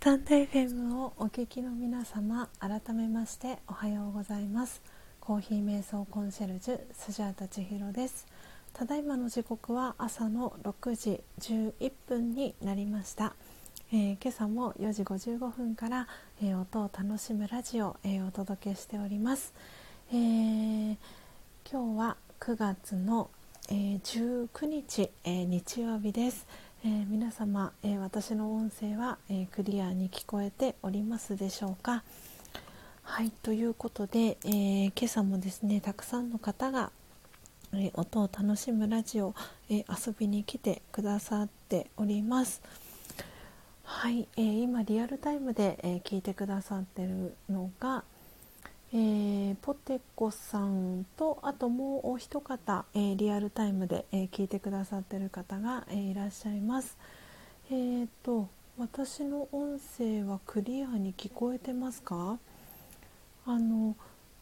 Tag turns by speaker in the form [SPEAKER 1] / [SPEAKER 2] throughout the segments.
[SPEAKER 1] タンド FM をお聞きの皆様改めましておはようございます。コーヒー瞑想コンシェルジュスジャータ千尋です。ただいまの時刻は朝の6時11分になりました、えー、今朝も4時55分から、えー、音を楽しむラジオを、えー、お届けしております、えー、今日は9月の、え19日、え日曜日です。えー、皆様、えー、私の音声は、えー、クリアに聞こえておりますでしょうか？はいということで、え今朝もですねたくさんの方が、え音を楽しむラジオ、え遊びに来てくださっております。はい、え今リアルタイムで、え聞いてくださってるのが、えー、ポテコさんとあともうお一方、えー、リアルタイムで、えー、聞いてくださってる方が、えいらっしゃいます。えーと私の音声はクリアに聞こえてますか？あの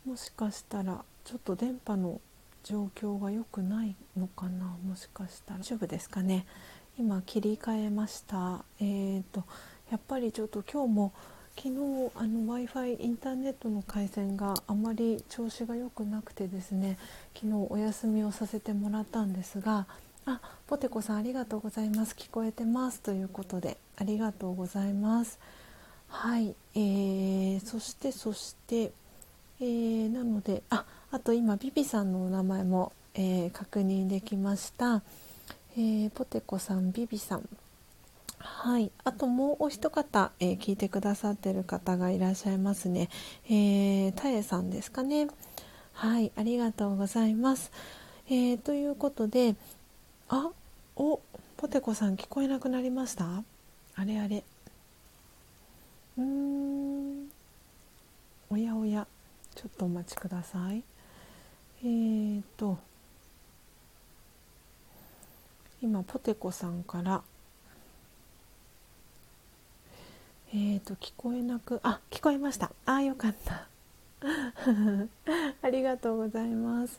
[SPEAKER 1] もしかしたらちょっと電波の状況が良くないのかな？もしかしたら。大丈夫ですかね？今切り替えました。えーとやっぱりちょっと今日も昨日あの w i f i インターネットの回線があまり調子が良くなくてですね昨日お休みをさせてもらったんですがあポテコさんありがとうございます。聞こえてますということでありがとうございます。はい、えー、そしてそして、えー、なのでああと今ビビさんのお名前も、えー、確認できました、えー、ポテコさんビビさん。はい、あともうお一方、えー、聞いてくださってる方がいらっしゃいますね。えー、たえさんですかね。はい、ありがとうございます。えー、ということで、あ、お、ポテコさん聞こえなくなりました？あれあれ。うーん、おやおや、ちょっとお待ちください。えーと、今、ポテコさんから、えーと聞こえなくあ聞こえました。あよかった。ありがとうございます。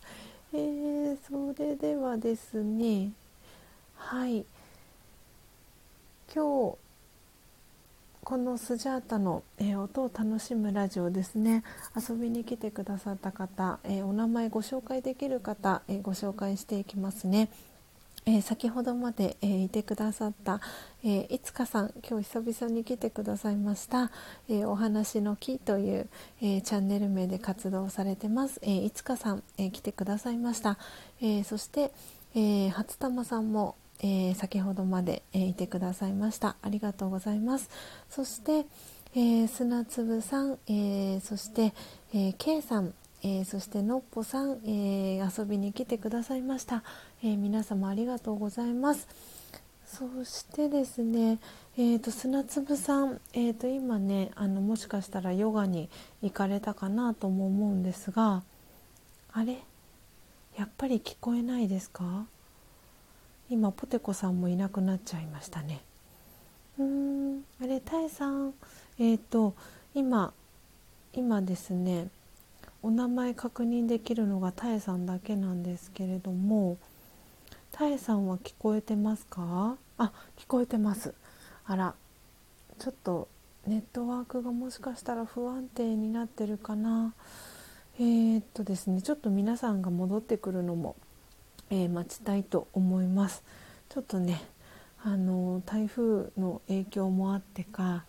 [SPEAKER 1] えー、それではですねはい。今日このスジャータの、えー、音を楽しむラジオですね。遊びに来てくださった方、えー、お名前ご紹介できる方、えー、ご紹介していきますね。え、先ほどまで、え、いてくださった、え、いつかさん今日久々に来てくださいました、えお話の木という、えチャンネル名で活動されてます、えいつかさん、え来てくださいました、えそして、え初玉さんも、え先ほどまで、えいてくださいました。ありがとうございます。そして、え砂粒さん、えそして、え K さんえー、そしてのっぽさん、えー、遊びに来てくださいました、えー、皆様ありがとうございます。そしてですね、えーと、砂粒さん、えーと、今ねあのもしかしたらヨガに行かれたかなとも思うんですがあれ？やっぱり聞こえないですか？今ポテコさんもいなくなっちゃいましたね。うーんあれタエさんえっ、ー、と今今ですねお名前確認できるのがたえさんだけなんですけれどもたえさんは聞こえてますか？あ聞こえてます。あらちょっとネットワークがもしかしたら不安定になってるかな。えー、っとですねちょっと皆さんが戻ってくるのも、えー、待ちたいと思います。ちょっとねあの台風の影響もあってか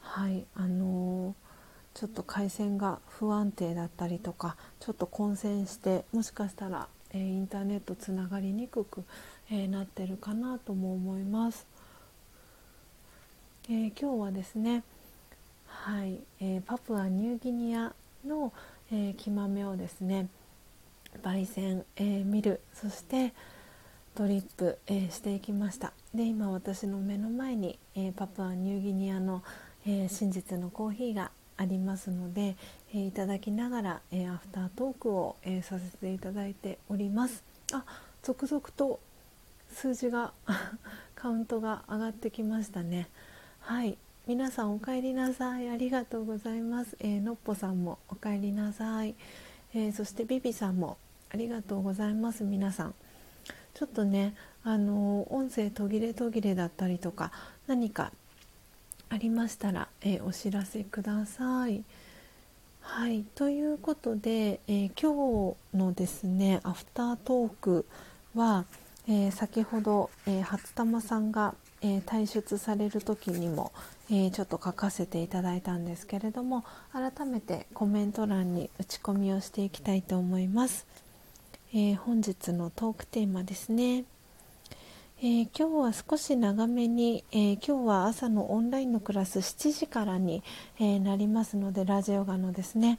[SPEAKER 1] はいあのちょっと回線が不安定だったりとかちょっと混戦してもしかしたら、えー、インターネットつながりにくく、えー、なってるかなとも思います。えー、今日はですねはい、えパプアニューギニアの、え木豆をですね焙煎、え見るそしてドリップ、えしていきましたで今私の目の前に、えパプアニューギニアの、え真実のコーヒーがありますので、えー、いただきながら、えー、アフタートークを、えー、させていただいております。あ続々と数字が カウントが上がってきましたね。はい。皆さんお帰りなさい。ありがとうございます、えのっぽさんもお帰りなさい、えそしてビビさんもありがとうございます。皆さん。ちょっとねあの音声途切れ途切れだったりとか何かありましたら、えー、お知らせください。はいということで、えー、今日のですねアフタートークは、えー、先ほど、えー、初玉さんが、え退出される時にも、えちょっと書かせていただいたんですけれども改めてコメント欄に打ち込みをしていきたいと思います。え本日のトークテーマですね。えー、今日は少し長めに、えー、今日は朝のオンラインのクラス7時からに、えー、なりますのでラジオガのですね。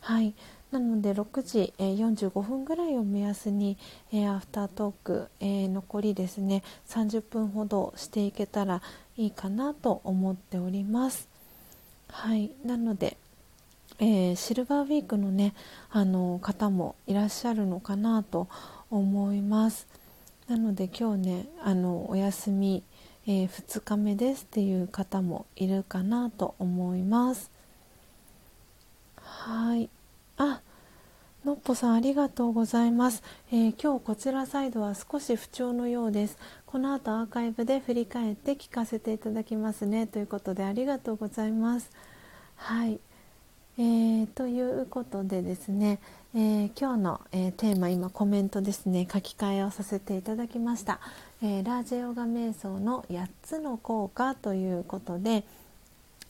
[SPEAKER 1] はい。なので6時、え45分ぐらいを目安に、えアフタートーク、え残りですね30分ほどしていけたらいいかなと思っております。はい。なのでえ、シルバーウィークのねあの方もいらっしゃるのかなと思います。なので今日ねあのお休み、えー、2日目ですっていう方もいるかなと思います。はい。あのっぽさんありがとうございます、えー、今日こちらサイドは少し不調のようです。この後アーカイブで振り返って聞かせていただきますね。ということでありがとうございます。はい。えー、ということでですね、えー、今日の、えー、テーマ今コメントですね。書き換えをさせていただきました、えー、ラージェヨガ瞑想の8つの効果ということで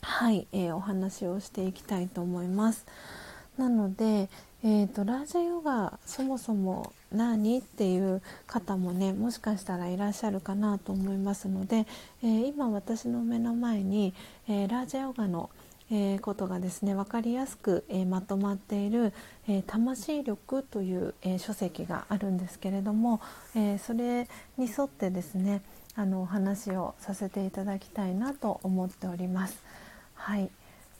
[SPEAKER 1] はい、えお話をしていきたいと思います。なので、えーと、ラージェヨガそもそも何っていう方もねもしかしたらいらっしゃるかなと思いますので、え今私の目の前に、えラージェヨガの「えー、ことがですね分かりやすく、えー、まとまっている「えー、魂力」という、え書籍があるんですけれども、えそれに沿ってですねあのお話をさせていただきたいなと思っております。はい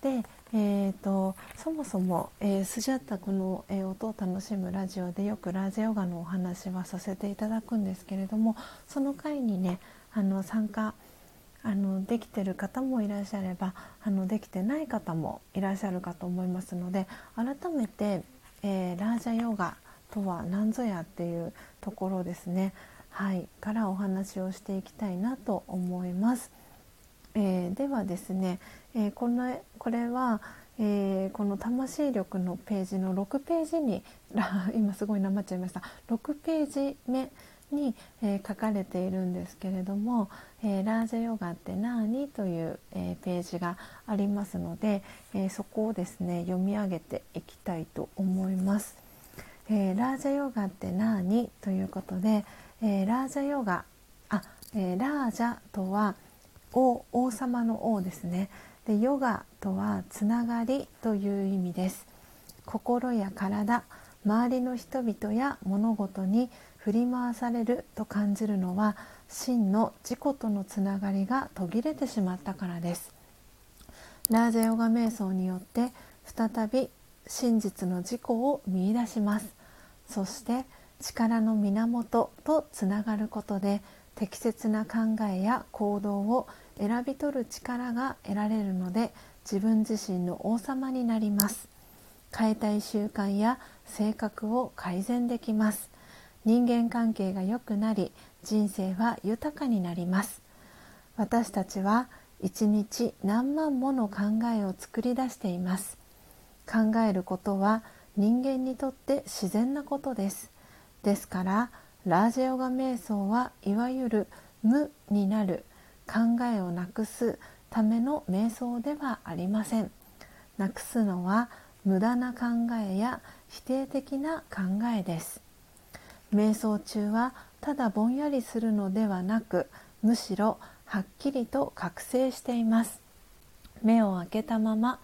[SPEAKER 1] でえーと、そもそも、えー、スジャッタこの、えー、音を楽しむラジオでよくラージヨガのお話はさせていただくんですけれどもその回にねあの参加あのできてる方もいらっしゃればあのできてない方もいらっしゃるかと思いますので改めて、えー、ラージャヨガとは何ぞやっていうところですね、はい、からお話をしていきたいなと思います。えー、ではですね、えー、このこれは、えー、この魂力のページの6ページに 今すごいなまっちゃいました6ページ目に、えー、書かれているんですけれども「えー、ラージャヨガって何?」という、えー、ページがありますので、えそこをですね読み上げていきたいと思います。えラージャヨガって何ということで、えラージャヨガあ、えラージャとは王王様の王ですねでヨガとはつながりという意味です心や体周りの人々や物事に振り回されると感じるのは真の自己とのつながりが途切れてしまったからです。ラージャヨガ瞑想によって再び真実の自己を見いだします。そして力の源とつながることで適切な考えや行動を選び取る力が得られるので自分自身の王様になります。変えたい習慣や性格を改善できます。人間関係が良くなり人生は豊かになります。私たちは一日何万もの考えを作り出しています。考えることは人間にとって自然なことです。ですからラージヨガ瞑想はいわゆる無になる考えをなくすための瞑想ではありません。なくすのは無駄な考えや否定的な考えです。瞑想中はただぼんやりするのではなくむしろはっきりと覚醒しています。目を開けたまま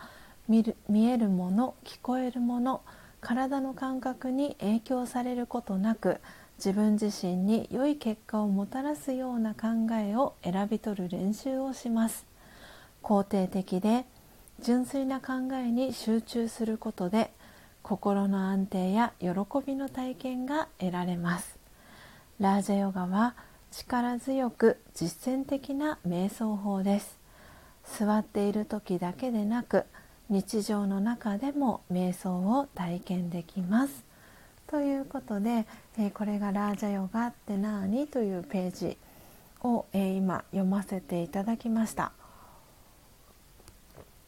[SPEAKER 1] 見る見えるもの聞こえるもの体の感覚に影響されることなく自分自身に良い結果をもたらすような考えを選び取る練習をします。肯定的で純粋な考えに集中することで心の安定や喜びの体験が得られます。ラージャヨガは力強く実践的な瞑想法です。座っている時だけでなく日常の中でも瞑想を体験できます。ということで、えこれがラージャヨガって何？というページを、え今読ませていただきました。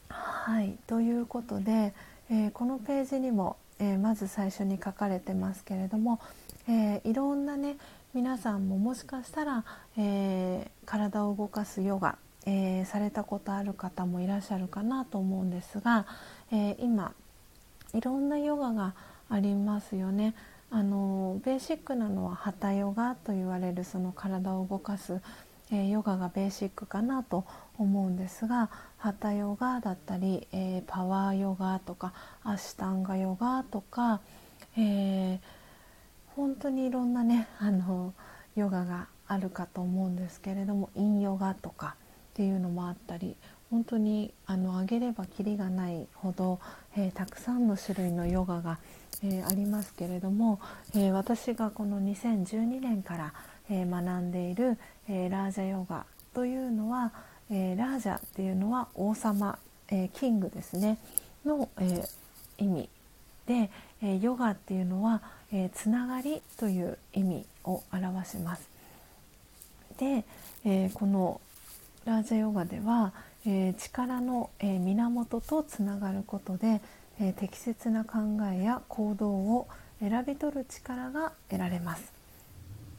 [SPEAKER 1] はい。ということで、えー、このページにも、えー、まず最初に書かれてますけれども、えいろんなね皆さんももしかしたら、え体を動かすヨガ、えされたことある方もいらっしゃるかなと思うんですが、え今いろんなヨガがありますよね。あのベーシックなのはハタヨガと言われるその体を動かす、えー、ヨガがベーシックかなと思うんですがハタヨガだったり、えー、パワーヨガとかアシタンガヨガとか、えー、本当にいろんなねあのヨガがあるかと思うんですけれどもインヨガとかっていうのもあったり本当にあの上げればきりがないほど、えー、たくさんの種類のヨガが、えー、ありますけれども、えー、私がこの2012年から、え学んでいる、えラージャヨガというのは、えラージャっていうのは王様、えキングですねの、え意味で、えヨガっていうのは、えつながりという意味を表します。で、えこのラージャヨガでは、え、力の、え、源とつながることで、え、適切な考えや行動を選び取る力が得られます。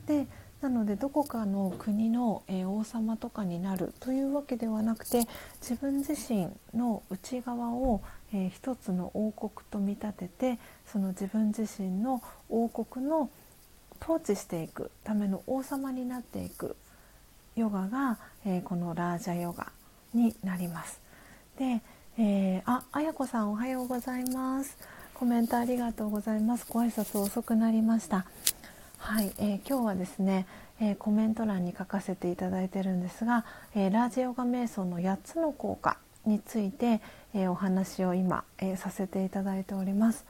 [SPEAKER 1] でなのでどこかの国の、え王様とかになるというわけではなくて自分自身の内側を、え一つの王国と見立ててその自分自身の王国の統治していくための王様になっていくヨガが、えこのラージャヨガになります。で、えー、あ、あやこさんおはようございます。コメントありがとうございます。ご挨拶遅くなりました。はい、えー、今日はですね、えー、コメント欄に書かせていただいてるんですが、えー、ラージヨガ瞑想の8つの効果について、えお話を今、えさせていただいております。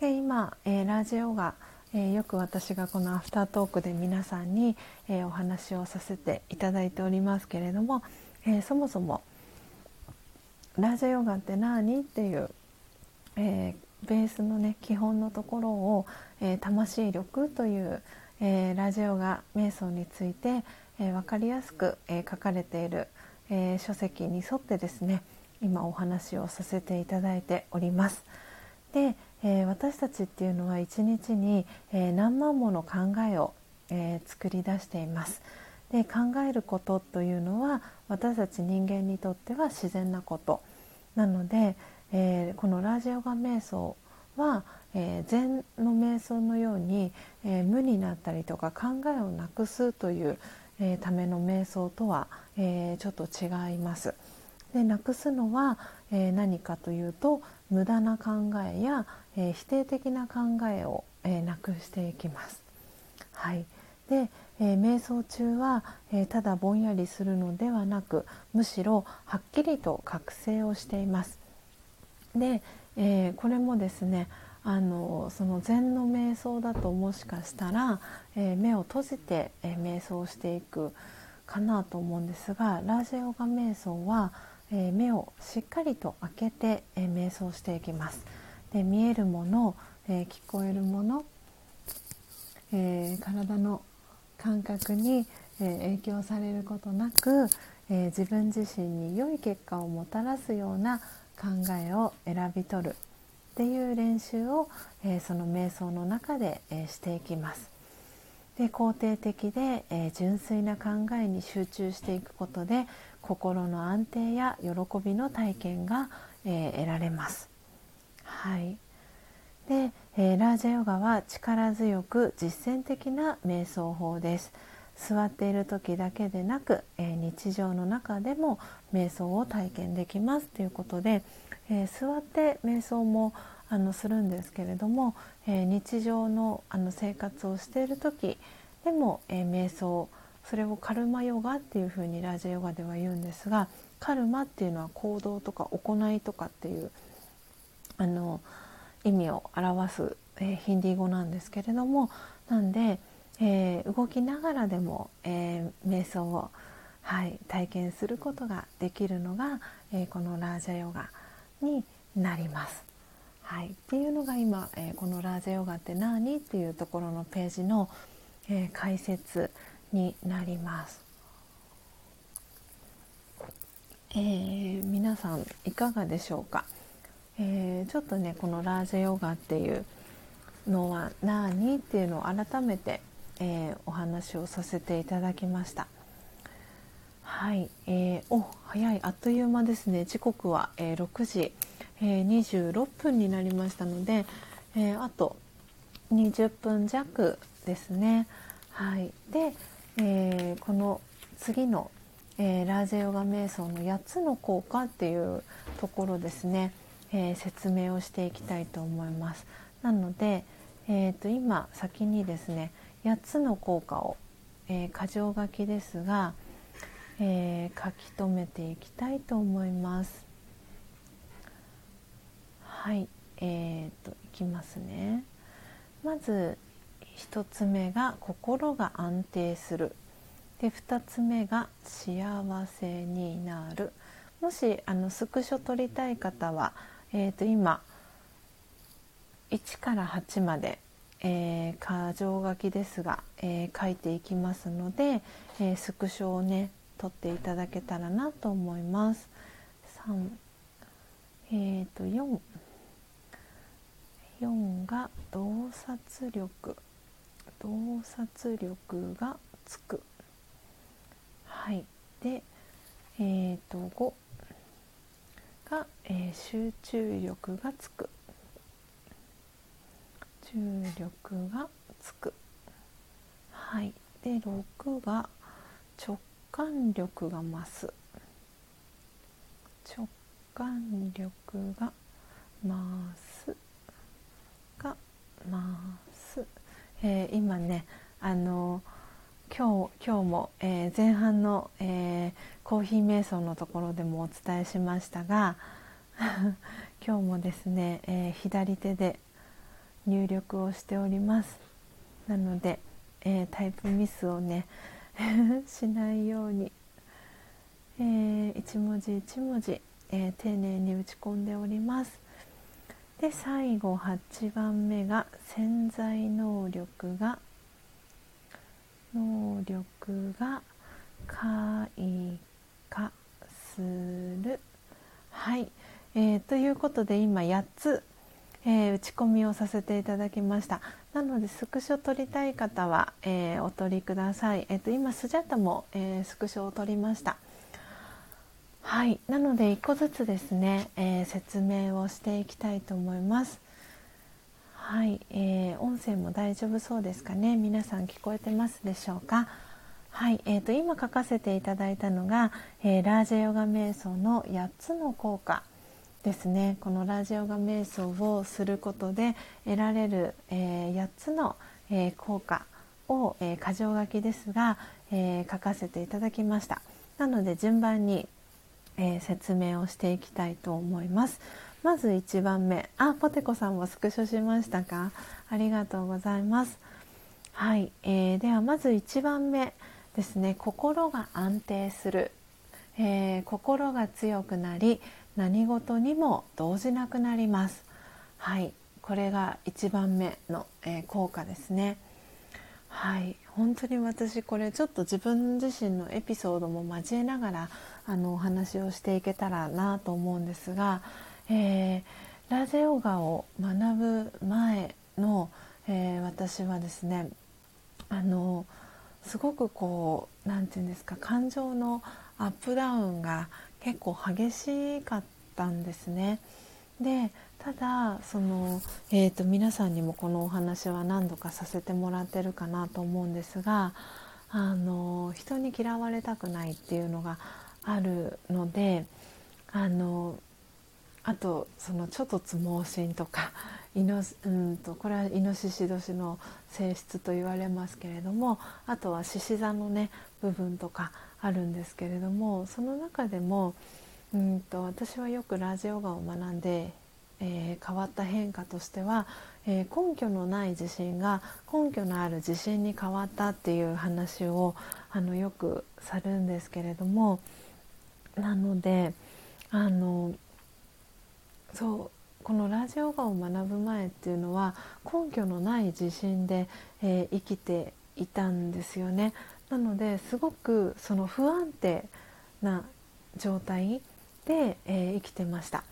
[SPEAKER 1] で今、えラージヨガえ、よく私がこのアフタートークで皆さんに、え、お話をさせていただいておりますけれども、え、そもそもラージヨガって何っていう、えー、ベースのね基本のところを、えー、魂力という、えー、ラジャヨガ瞑想について、え分かりやすく、え書かれている、え書籍に沿ってですね今お話をさせていただいております。で、え私たちっていうのは一日に、え何万もの考えを、え作り出しています。で考えることというのは私たち人間にとっては自然なことなので、えー、このラージヨガ瞑想は、えー、禅の瞑想のように、えー、無になったりとか考えをなくすという、えための瞑想とは、えちょっと違います。でなくすのは、え何かというと無駄な考えや、え否定的な考えを、えなくしていきます。はい、で、えー、瞑想中は、えー、ただぼんやりするのではなくむしろはっきりと覚醒をしています。で、えー、これもですねあのその禅の瞑想だともしかしたら、え目を閉じて、え瞑想していくかなと思うんですがラージヨガ瞑想は、え目をしっかりと開けて、え瞑想していきます。で見えるもの、え聞こえるもの、え体の感覚に、え影響されることなく、え自分自身に良い結果をもたらすような考えを選び取るっていう練習を、えその瞑想の中で、えしていきます。で肯定的で、え純粋な考えに集中していくことで心の安定や喜びの体験が、え得られます。はいで、えー、ラージャヨガは力強く実践的な瞑想法です座っている時だけでなく、えー、日常の中でも瞑想を体験できますということで、えー、座って瞑想もあのするんですけれども、え日常のあの生活をしている時でも、え瞑想それをカルマヨガっていうふうにラジャヨガでは言うんですがカルマっていうのは行動とか行いとかっていうあの意味を表す、えー、ヒンディー語なんですけれどもなんで、えー、動きながらでも、えー、瞑想を、はい、体験することができるのが、えこのラージャヨガになります。はい、っていうのが今、えこのラージャヨガって何っていうところのページの、え解説になります。えー、皆さんいかがでしょうか、えー、ちょっとねこのラージェヨガっていうのは何っていうのを改めて、えー、お話をさせていただきました。はい、えー、お早い。あっという間ですね。時刻は、えー、6時、えー、26分になりましたので、えあと20分弱ですね。はい。で、えこの次の、えラージェヨガ瞑想の8つの効果っていうところですね、え説明をしていきたいと思います。なので、えーと、今先にですね8つの効果を、えー、箇条書きですが、えー、書き留めていきたいと思います。はいえーと、いきますね。まず1つ目が心が安定するで2つ目が幸せになるもしあのスクショ撮りたい方は、えーと今1から8まで、えー、箇条書きですが、えー、書いていきますので、えー、スクショをね取っていただけたらなと思います。3えーと、4 4が洞察力。洞察力がつく。はい。でえーと5が、えー、集中力がつく。重力がつく。はい。で6が直感力が増す。直感力が増す。が増す、えー、今ねあの今日今日も、えー、前半の、えー、コーヒー瞑想のところでもお伝えしましたが 今日もですね、えー、左手で入力をしております。なので、えー、タイプミスをね しないように、えー、一文字一文字、えー、丁寧に打ち込んでおります。で最後8番目が潜在能力が能力が開花する。はい、えー、ということで今8つえー、打ち込みをさせていただきました。なのでスクショ撮りたい方は、えー、お撮りください、えーと、今スジャタも、えー、スクショを撮りました。はい。なので1個ずつですね、え説明をしていきたいと思います。はい、え音声も大丈夫そうですかね？皆さん聞こえてますでしょうか？はい、えーと、今書かせていただいたのが、えラージェヨガ瞑想の8つの効果。ですね。このラジオガ瞑想をすることで得られる、えー、8つの、えー、効果を、えー、箇条書きですが、え書かせていただきました。なので順番に、え説明をしていきたいと思います。まず1番目。あポテコさんもスクショしましたか？ありがとうございます。はい、えー、ではまず1番目ですね。心が安定する、えー、心が強くなり何事にも動じなくなります。はい。これが1番目の、えー、効果ですね。はい。本当に私これちょっと自分自身のエピソードも交えながらあのお話をしていけたらなと思うんですが、えー、ラジオガを学ぶ前の、えー、私はですねあのすごくこう何て言うんですか感情のアップダウンが結構激しかったんですね。でただその、えーと、皆さんにもこのお話は何度かさせてもらってるかなと思うんですがあの人に嫌われたくないっていうのがあるのであのあとそのちょっとつ盲信とか イノうんとこれはイノシシ年の性質と言われますけれどもあとは獅子座のね部分とかあるんですけれどもその中でもうんと私はよくラジオガを学んで、えー、変わった変化としては、えー、根拠のない自信が根拠のある自信に変わったっていう話をあのよくさるんですけれどもなのであのそうこのラジオガを学ぶ前っていうのは根拠のない自信で、えー、生きていたんですよね。なのですごくその不安定な状態で、えー、生きてました。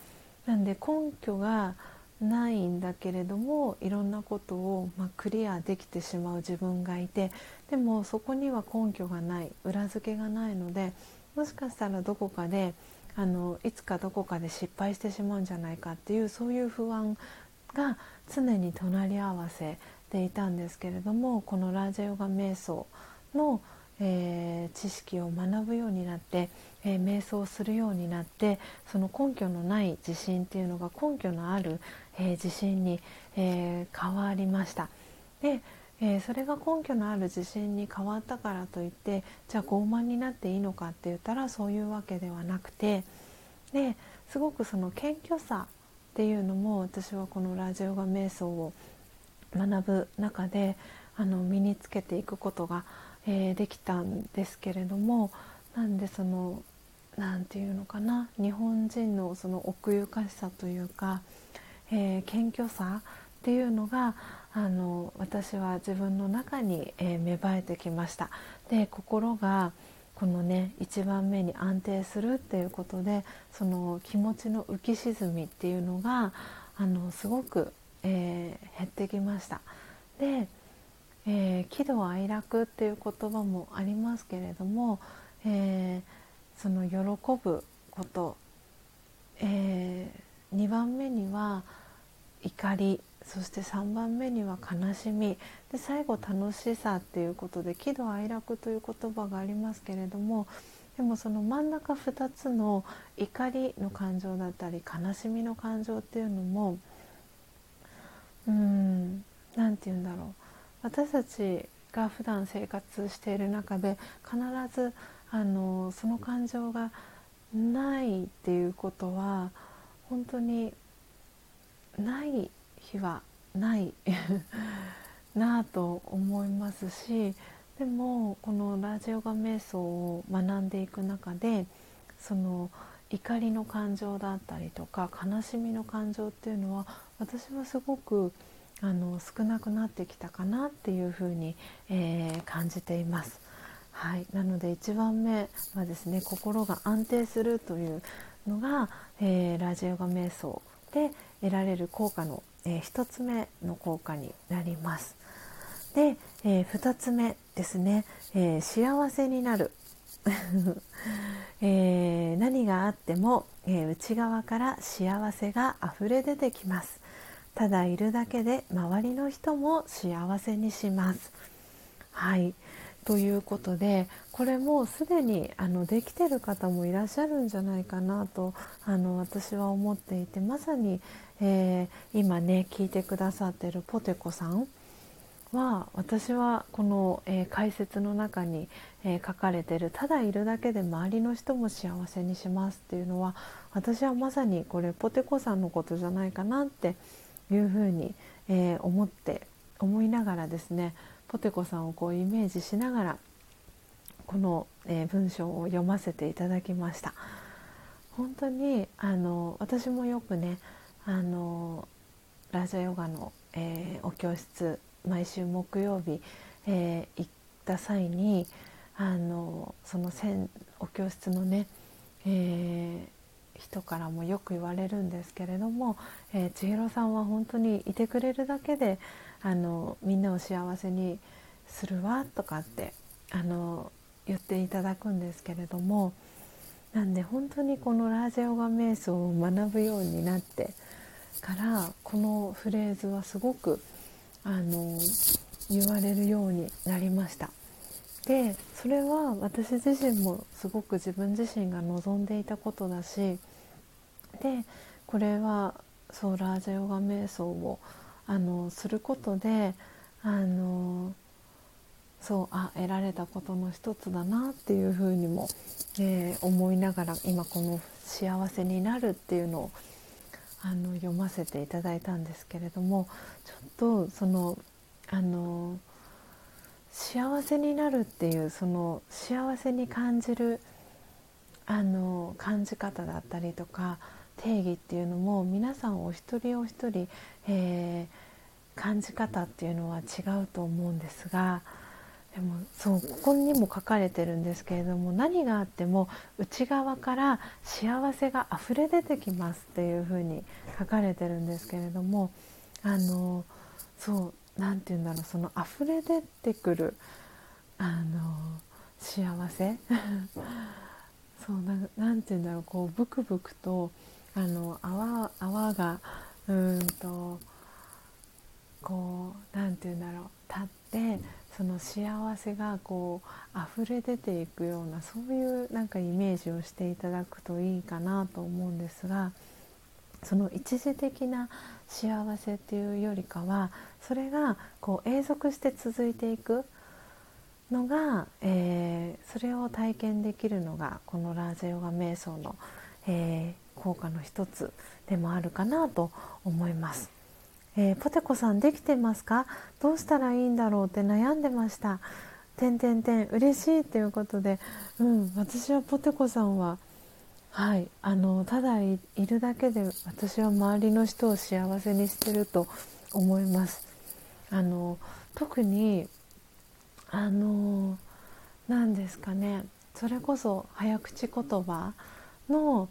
[SPEAKER 1] なんで根拠がないんだけれどもいろんなことを、まあ、クリアできてしまう自分がいてでもそこには根拠がない裏付けがないのでもしかしたらどこかであのいつかどこかで失敗してしまうんじゃないかっていうそういう不安が常に隣り合わせでいたんですけれどもこのラージャヨガ瞑想の、えー、知識を学ぶようになって、えー、瞑想するようになってその根拠のない自信っていうのが根拠のある、えー、自信に、え変わりました。でえー、それが根拠のある自信に変わったからといってじゃあ傲慢になっていいのかって言ったらそういうわけではなくてですごくその謙虚さっていうのも私はこのラジオガ瞑想を学ぶ中であの身につけていくことが、えー、できたんですけれどもなんでその何て言うのかな日本人のその奥ゆかしさというか、えー、謙虚さっていうのがあの私は自分の中に、えー、芽生えてきました。で心がこのね一番目に安定するっていうことでその気持ちの浮き沈みっていうのがあのすごく、えー、減ってきました。で、えー、喜怒哀楽っていう言葉もありますけれども、えー、その喜ぶこと、え2番目には怒りそして3番目には悲しみ。で最後楽しさっていうことで喜怒哀楽という言葉がありますけれどもでもその真ん中2つの怒りの感情だったり悲しみの感情っていうのもうん何て言うんだろう。私たちが普段生活している中で必ずあのその感情がないっていうことは本当にない日はない なあと思いますしでもこのラジオガ瞑想を学んでいく中でその怒りの感情だったりとか悲しみの感情っていうのは私はすごくあの少なくなってきたかなっていうふうに、えー、感じています。はい、なので1番目はですね心が安定するというのが、えー、ラジオガ瞑想で得られる効果のえー、1つ目の効果になります。で、えー、2つ目ですね、えー、幸せになる、えー、何があっても、え内側から幸せがあふれ出てきますただいるだけで周りの人も幸せにします。はい。ということでこれもすでにあのできてる方もいらっしゃるんじゃないかなとあの私は思っていてまさに、えー、今ね聞いてくださってるポテコさんは私はこの、えー、解説の中に、えー、書かれてる「ただいるだけで周りの人も幸せにします」っていうのは私はまさにこれポテコさんのことじゃないかなって思いうふうに、えー、思って思いながらですねポテコさんをこうイメージしながらこの、え文章を読ませていただきました。本当にあの私もよくねあのラジオヨガの、えー、お教室毎週木曜日、えー、行った際にあのそのお教室のね、えー、人からもよく言われるんですけれども、え千尋さんは本当にいてくれるだけであのみんなを幸せにするわとかってあの言っていただくんですけれどもなんで本当にこのラージオガ瞑想を学ぶようになってからこのフレーズはすごくあの言われるようになりました。でそれは私自身もすごく自分自身が望んでいたことだしでこれはそうラージャヨガ瞑想をあのすることであのそうあ得られたことの一つだなっていうふうにも、えー、思いながら今この「幸せになる」っていうのをあの読ませていただいたんですけれどもちょっとそのあの幸せになるっていうその幸せに感じるあの感じ方だったりとか定義っていうのも皆さんお一人お一人、えー、感じ方っていうのは違うと思うんですが、でもそうここにも書かれてるんですけれども何があっても内側から幸せが溢れ出てきますっていうふうに書かれてるんですけれどもあのそう何て言うんだろうその溢れ出てくるあの幸せ？そうなんて言うんだろうこうブクブクとあの泡泡がうんとこう何て言うんだろう立ってその幸せがこう溢れ出ていくようなそういうなんかイメージをしていただくといいかなと思うんですがその一時的な幸せっていうよりかはそれがこう永続して続いていくのが、えー、それを体験できるのがこのラージェヨガ瞑想の、えー、効果の一つでもあるかなと思います。えー、ポテコさんできてますか？どうしたらいいんだろうって悩んでました。てんてんてん嬉しいということで、うん、私はポテコさんははい。あのただいるだけで私は周りの人を幸せにしてると思います。あの特にあの何ですかね。それこそ早口言葉の、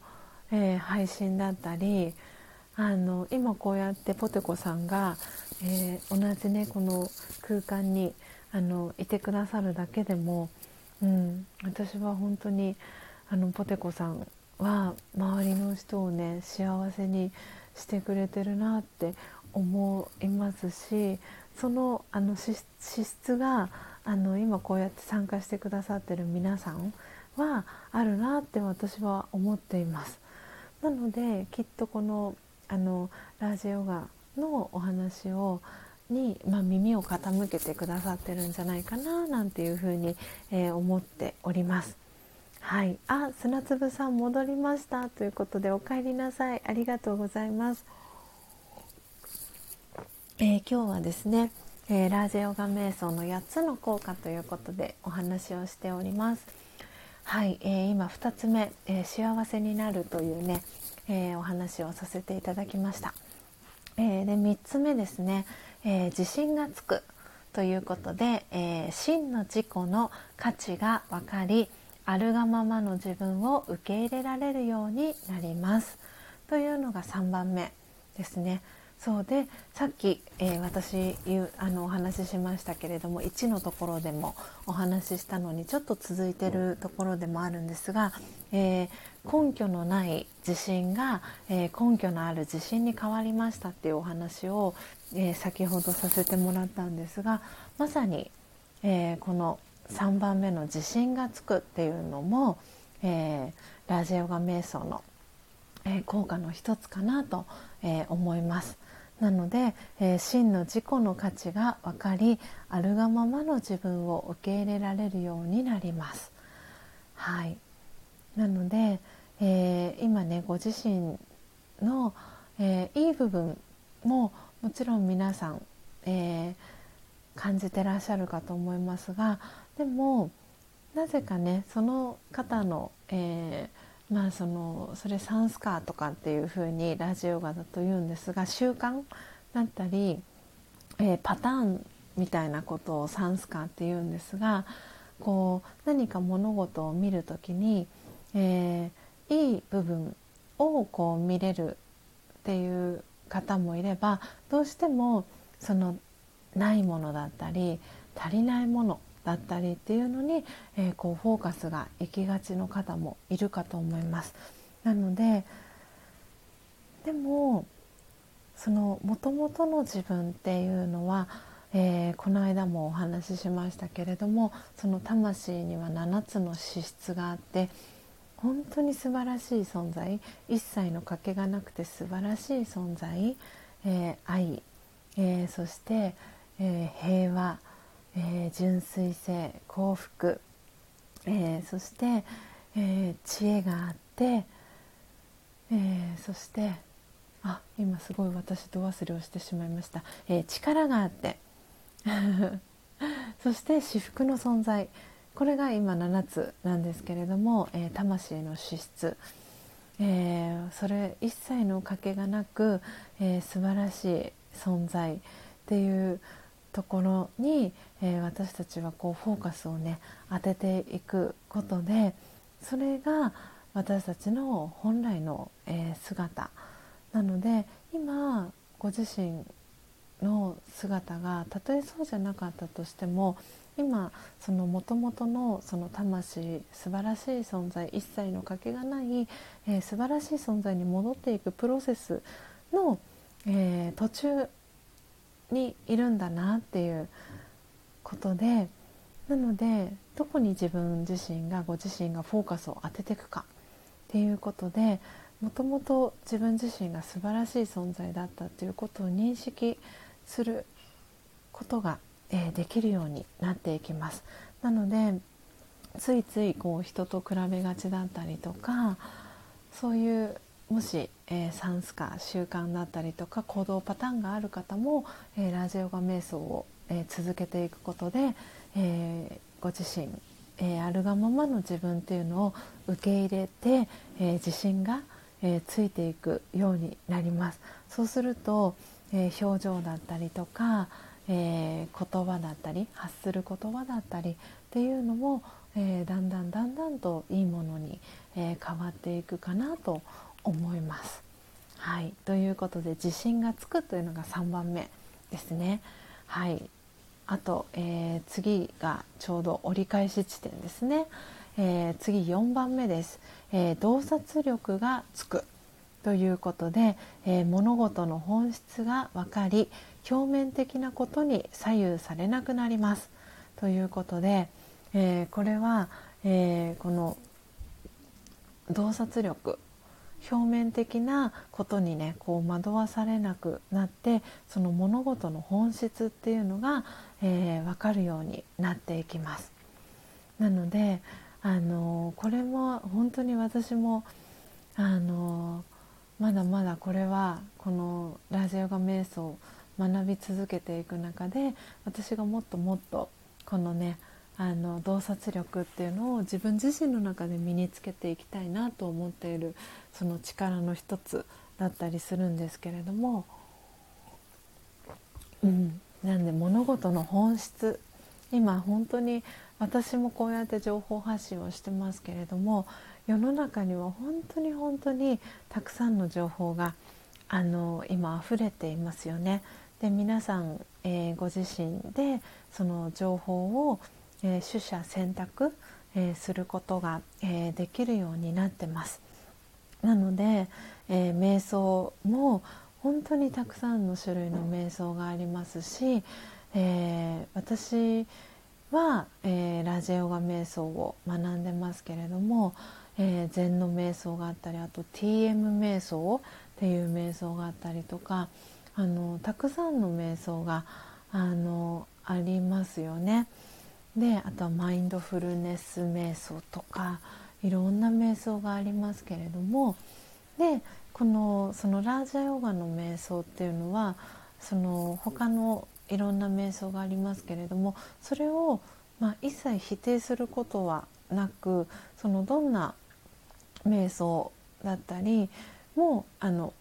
[SPEAKER 1] えー、配信だったりあの今こうやってポテコさんが、えー、同じねこの空間にあのいてくださるだけでも、うん、私は本当にあのポテコさんは周りの人をね幸せにしてくれてるなって思いますしそのあの資質があの今こうやって参加してくださってる皆さんはあるなって私は思っています。なのできっとこのあのラジヨガのお話をに、まあ、耳を傾けてくださってるんじゃないかななんていうふうに、えー、思っております。はい、あ砂粒さん戻りましたということでお帰りなさいありがとうございます。えー、今日はですね、えー、ラージェヨガ瞑想の8つの効果ということでお話をしております。はい、えー、今2つ目、え幸せになるというね、え、お話をさせていただきました。え、で3つ目ですね、え、自信がつくということで、え真の自己の価値が分かりあるがままの自分を受け入れられるようになりますというのが3番目ですね。そうでさっき、えー、私あのお話ししましたけれども1のところでもお話ししたのにちょっと続いてるところでもあるんですが、えー、根拠のない自信が、えー、根拠のある自信に変わりましたっていうお話を、え先ほどさせてもらったんですがまさに、えこの3番目の自信がつくっていうのも、えラジオガ瞑想の、え効果の一つかなと、え思います。なので、えー、真の自己の価値が分かりあるがままの自分を受け入れられるようになります。はい、なので、えー、今ねご自身の、えー、いい部分ももちろん皆さん、え感じてらっしゃるかと思いますがでもなぜかねその方の、えーまあそのそれサンスカーとかっていうふうにラジオガだと言うんですが習慣だったり、えー、パターンみたいなことをサンスカーって言うんですがこう何か物事を見る時に、えー、いい部分をこう見れるっていう方もいればどうしてもそのないものだったり足りないものだったりっていうのに、えー、こうフォーカスが行きがちの方もいるかと思います。なのででもその元々の自分っていうのは、えー、この間もお話ししましたけれどもその魂には7つの資質があって本当に素晴らしい存在一切の賭けがなくて素晴らしい存在、えー、愛、えー、そして、え平和えー、純粋性幸福、えー、そして、えー、知恵があって、えそしてあ今すごい私度忘れをしてしまいました、え力があって。そして至福の存在。これが今7つなんですけれども、え魂の資質、えそれ一切の賭けがなく、えー、素晴らしい存在っていうところに、えー、私たちはこうフォーカスをね当てていくことでそれが私たちの本来の、えー、姿。なので今ご自身の姿がたとえそうじゃなかったとしても今そのもともとのその魂素晴らしい存在一切のかけがない、えー、素晴らしい存在に戻っていくプロセスの、えー、途中にいるんだなっていうことでなのでどこに自分自身がご自身がフォーカスを当てていくかっていうことでもともと自分自身が素晴らしい存在だったっていうことを認識することが、えー、できるようになっていきます。なのでついついこう人と比べがちだったりとかそういうもし、えー、サンスカ習慣だったりとか行動パターンがある方も、えー、ラジオガ瞑想を、えー、続けていくことで、えご自身、えあるがままの自分っていうのを受け入れて、え自信が、えついていくようになります。そうすると、え表情だったりとか、え言葉だったり発する言葉だったりっていうのも、えだんだんだんだんといいものに、え変わっていくかなと思います。はい、ということで自信がつくというのが3番目ですね。はい、あと、えー、次がちょうど折り返し地点ですね。えー、次4番目です、えー、洞察力がつくということで、えー、物事の本質が分かり表面的なことに左右されなくなりますということで、えこれは、えこの洞察力表面的なことにねこう惑わされなくなってその物事の本質っていうのが、えー、分かるようになっていきます。なのであのこれも本当に私もあのまだまだこれはこのラジオが瞑想を学び続けていく中で私がもっともっとこのねあの洞察力っていうのを自分自身の中で身につけていきたいなと思っているその力の一つだったりするんですけれども、うん、なんで物事の本質今本当に私もこうやって情報発信をしてますけれども世の中には本当に本当にたくさんの情報があの今溢れていますよね。で皆さん、えー、ご自身でその情報をえー、取捨選択、えー、することが、えー、できるようになってます。なので、え瞑想も本当にたくさんの種類の瞑想がありますし、え私は、えラジオが瞑想を学んでますけれども、え禅の瞑想があったりあと TM 瞑想っていう瞑想があったりとかあのたくさんの瞑想があのありますよね。であとはマインドフルネス瞑想とかいろんな瞑想がありますけれどもでこのそのラージャヨガの瞑想っていうのはその他のいろんな瞑想がありますけれどもそれを、まあ、一切否定することはなくそのどんな瞑想だったりもあの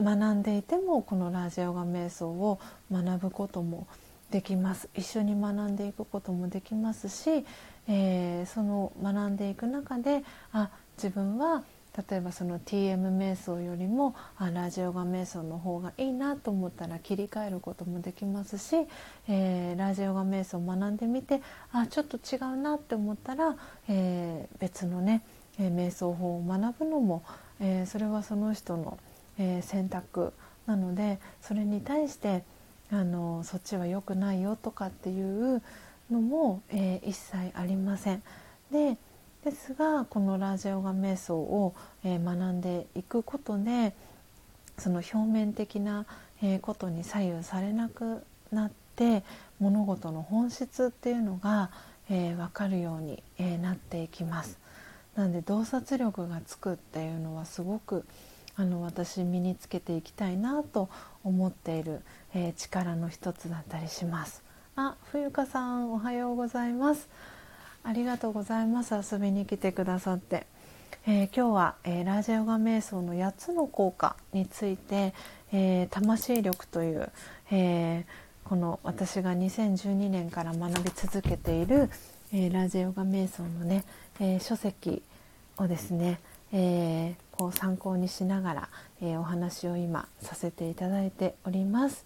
[SPEAKER 1] 学んでいてもこのラージヨガ瞑想を学ぶこともできます。一緒に学んでいくこともできますし、えー、その学んでいく中であ自分は例えばその TM 瞑想よりもあラジオガ瞑想の方がいいなと思ったら切り替えることもできますし、えー、ラジオガ瞑想を学んでみてあちょっと違うなって思ったら、えー、別のね、え、瞑想法を学ぶのも、えそれはその人の、え選択なのでそれに対してあのそっちは良くないよとかっていうのも、えー、一切ありません。でですがこのラジオガ瞑想を、えー、学んでいくことでその表面的な、えー、ことに左右されなくなって物事の本質っていうのが、えー、分かるように、えなっていきます。なので洞察力がつくっていうのはすごくあの私身につけていきたいなと思っている、えー、力の一つだったりします。あ冬香さんおはようございます。ありがとうございます。遊びに来てくださって、えー、今日は、えー、ラージャヨガ瞑想の8つの効果について、え魂力という、えここの私が2012年から学び続けている、えー、ラジオガ瞑想のね、えー、書籍をですね、えー、こう参考にしながら、えお話を今させていただいております。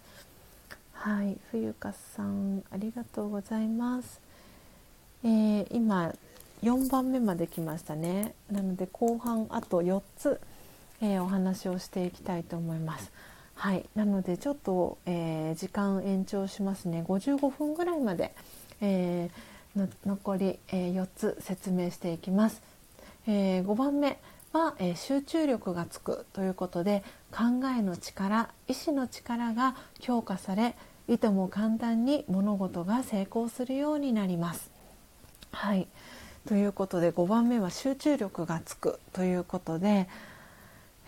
[SPEAKER 1] はい、冬香さんありがとうございます。え今4番目まで来ましたね。なので後半あと4つ、えお話をしていきたいと思います。はいなのでちょっと、えー、時間延長しますね55分ぐらいまで、えー、残り、えー、4つ説明していきます、え5番目は、え集中力がつくということで考えの力意志の力が強化されいとも簡単に物事が成功するようになります。はい。ということで5番目は集中力がつくということで、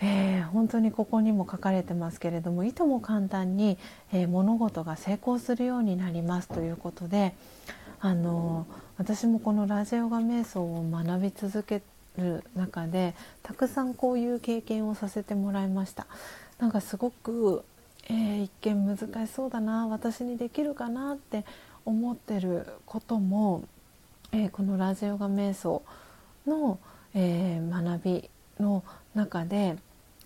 [SPEAKER 1] えー、本当にここにも書かれてますけれどもいとも簡単に、えー、物事が成功するようになりますということであの私もこのラジオガ瞑想を学び続けてる中でたくさんこういう経験をさせてもらいました。なんかすごく、えー、一見難しそうだな私にできるかなって思ってることも、えこのラジオガ瞑想の、え学びの中で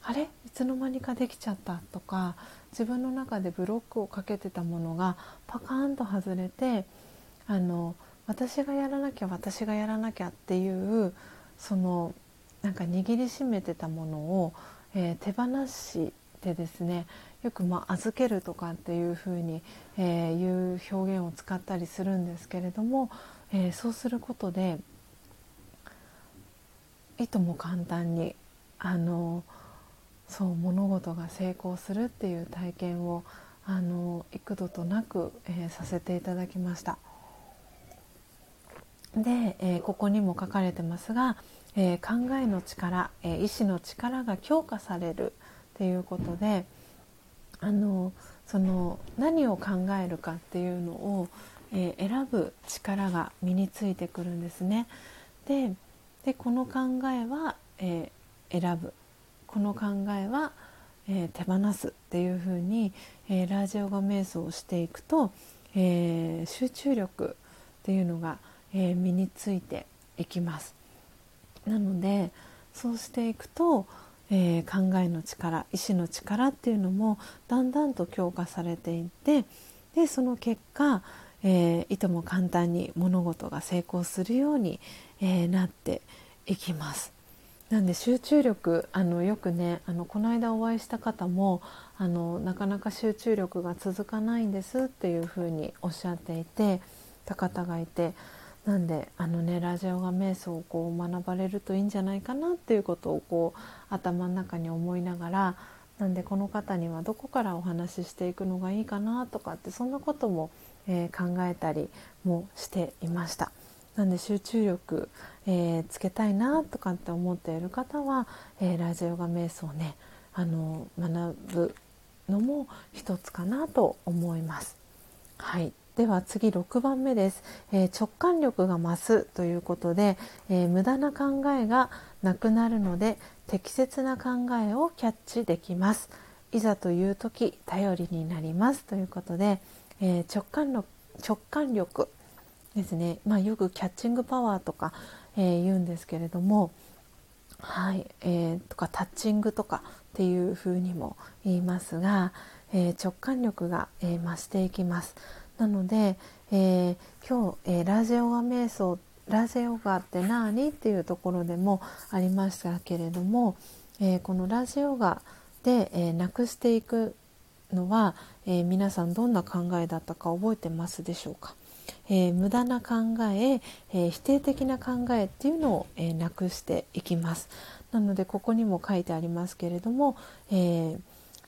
[SPEAKER 1] あれ？いつの間にかできちゃったとか自分の中でブロックをかけてたものがパカーンと外れてあの私がやらなきゃ私がやらなきゃっていうそのなんか握りしめてたものを、えー、手放してですねよくまあ預けるとかっていうふうに、えー、いう表現を使ったりするんですけれども、えー、そうすることでいとも簡単にあのそう物事が成功するっていう体験をあの幾度となく、えー、させていただきました。で、えー、ここにも書かれてますが、えー、考えの力、え意志の力が強化されるっていうことであのその何を考えるかっていうのを、え選ぶ力が身についてくるんですね。ででこの考えは、え選ぶこの考えは、えー、手放すっていうふうに、えー、ラジオガ瞑想をしていくと、えー、集中力っていうのが、え身についていきます。なのでそうしていくと、え考えの力意志の力っていうのもだんだんと強化されていってでその結果、えいとも簡単に物事が成功するように、えなっていきます。なんで集中力あのよくねあのこの間お会いした方もあのなかなか集中力が続かないんですっていうふうにおっしゃっていてた方がいてなんであのねラジオが瞑想をこう学ばれるといいんじゃないかなっていうことをこう頭の中に思いながらなんでこの方にはどこからお話ししていくのがいいかなとかってそんなことも、えー、考えたりもしていました。なんで集中力、えー、つけたいなとかって思っている方は、えー、ラジオが瞑想ねあの学ぶのも一つかなと思います。はい、では次6番目です、えー、直感力が増すということで、えー、無駄な考えがなくなるので適切な考えをキャッチできます。いざという時頼りになりますということで、えー、直感力直感力ですね、まあ、よくキャッチングパワーとか、え、言うんですけれども、はいえー、とかタッチングとかっていうふうにも言いますが、え、直感力が、え増していきます。なので、え今日、えラジオガ瞑想ラジオガって何っていうところでもありましたけれども、えこのラジオガで、えなくしていくのは、え皆さんどんな考えだったか覚えてますでしょうか？えー、無駄な考ええー、否定的な考えっていうのを、えー、なくしていきます。なのでここにも書いてありますけれども、え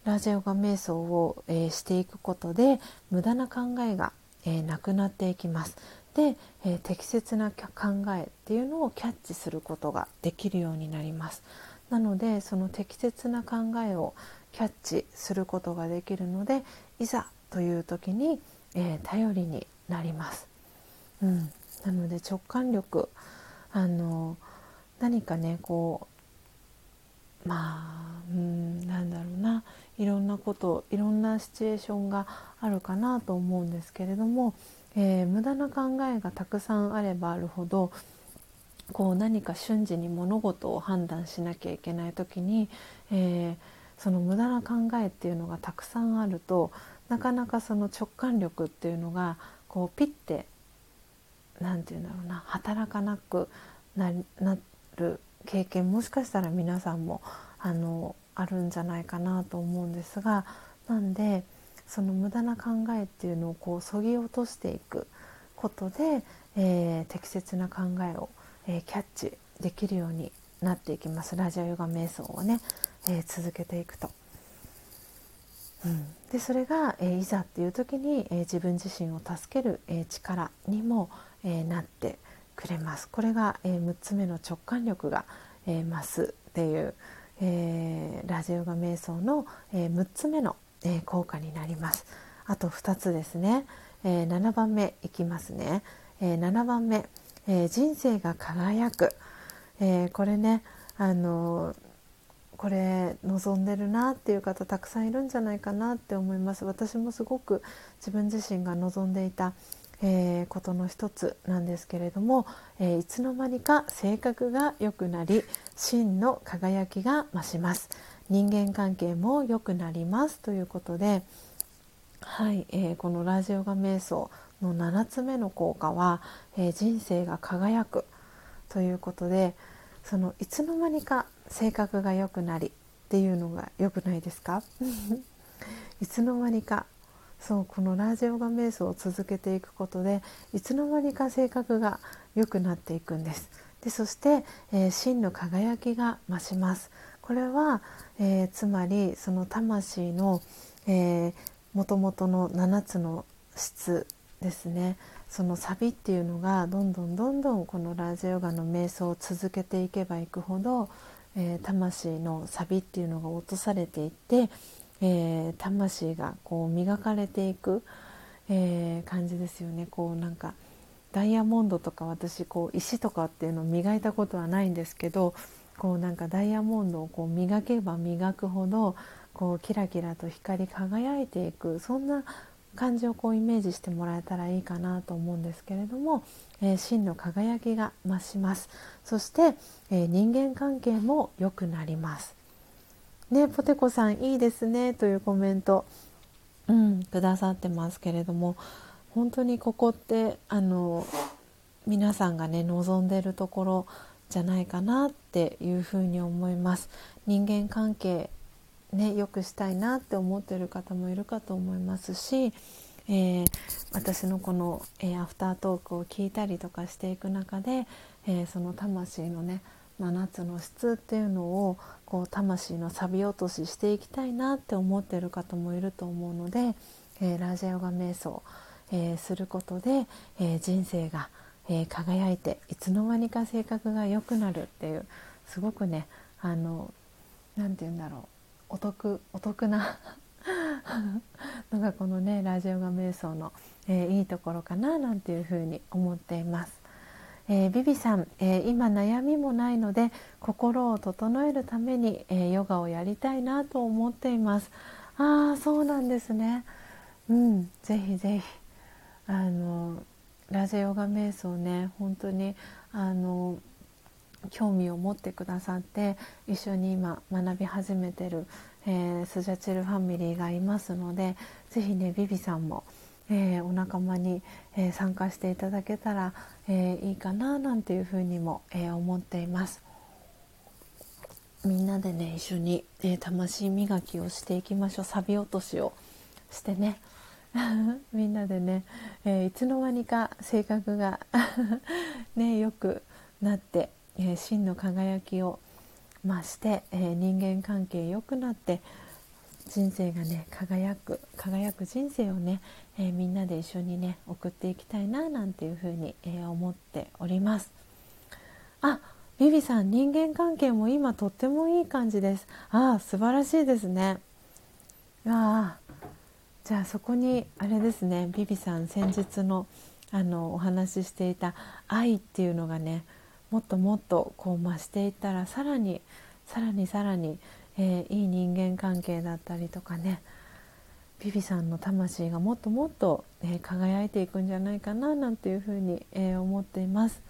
[SPEAKER 1] ラジオガ瞑想を、えしていくことで無駄な考えが、えなくなっていきます。で、え適切な考えっていうのをキャッチすることができるようになります。なのでその適切な考えをキャッチすることができるのでいざという時に、え頼りになります。うん、なので直感力あの何かねこうまあ、うん、なんだろうな。いろんなこといろんなシチュエーションがあるかなと思うんですけれども、えー、無駄な考えがたくさんあればあるほどこう何か瞬時に物事を判断しなきゃいけない時に、えー、その無駄な考えっていうのがたくさんあるとなかなかその直感力っていうのがこうピッて何て言うんだろうな働かなくなる経験もしかしたら皆さんもあのあるんじゃないかなと思うんですがなんでその無駄な考えっていうのをこうそぎ落としていくことで、えー、適切な考えを、えー、キャッチできるようになっていきます。ラジオヨガ瞑想をね、えー、続けていくと。うん、でそれが、えいざっていう時に、え自分自身を助ける、え力にも、えなってくれます。これが、え6つ目の直感力が、え増すっていう、えラジオガ瞑想の、え6つ目の、え効果になります。あと2つですね、え7番目いきますね、え7番目、え人生が輝く、えこれねあのこれ望んでるなっていう方たくさんいるんじゃないかなって思います。私もすごく自分自身が望んでいた、えー、ことの一つなんですけれども、えー、いつの間にか性格が良くなり真の輝きが増します。人間関係も良くなりますということではい、えー、このラジオが瞑想の7つ目の効果は、え人生が輝くということでそのいつの間にか性格が良くなりっていうのが良くないですか？いつの間にかそうこのラージオガ瞑想を続けていくことでいつの間にか性格が良くなっていくんです。でそして、えー、真の輝きが増します。これは、えー、つまりその魂のもともとの7つの質ですね。そのサビっていうのがどんどんどんどんこのラージオガの瞑想を続けていけばいくほどえー、魂のサビっていうのが落とされていって、えー、魂がこう磨かれていく、えー、感じですよね。こうなんかダイヤモンドとか私こう石とかっていうのを磨いたことはないんですけどこうなんかダイヤモンドをこう磨けば磨くほどこうキラキラと光り輝いていくそんな感じをこうイメージしてもらえたらいいかなと思うんですけれども、えー、真の輝きが増します。そして、えー、人間関係も良くなります。ねポテコさんいいですねというコメント、うん、くださってますけれども本当にここってあの皆さんがね望んでるところじゃないかなっていうふうに思います。人間関係ね良くしたいなって思ってる方もいるかと思いますし、えー、私のこの、えー、アフタートークを聞いたりとかしていく中で、えー、その魂のね7つの質っていうのをこう魂の錆び落とししていきたいなって思ってる方もいると思うので、えラジオガ瞑想、えすることで、え人生が、え輝いていつの間にか性格が良くなるっていうすごくねあの何て言うんだろうお得お得な のがこのねラジオが瞑想の、えー、いいところかななんていうふうに思っています。えー、ビビさん、えー、今悩みもないので心を整えるために、えー、ヨガをやりたいなと思っています。ああそうなんですね。うん、ぜひぜひあのラジオガ瞑想ね本当にあの興味を持ってくださって一緒に今学び始めてる、えー、スジャチルファミリーがいますので是非ねビビさんも、えー、お仲間に、えー、参加していただけたら、えいいかななんていうふうにも、え思っています。みんなでね一緒に、え魂磨きをしていきましょうサビ落としをしてね みんなでね、えいつの間にか性格が ねよくなってえー、真の輝きを増して、えー、人間関係良くなって人生がね輝く輝く人生をね、えー、みんなで一緒にね送っていきたいななんていうふうに、えー、思っております。あビビさん人間関係も今とってもいい感じです。ああ素晴らしいですね。ああじゃあそこにあれですねビビさん先日のあのお話ししていた愛っていうのがねもっともっとこう増していったらさらにさらにさらに、えー、いい人間関係だったりとかねビビさんの魂がもっともっと、えー、輝いていくんじゃないかななんていうふうに、えー、思っています。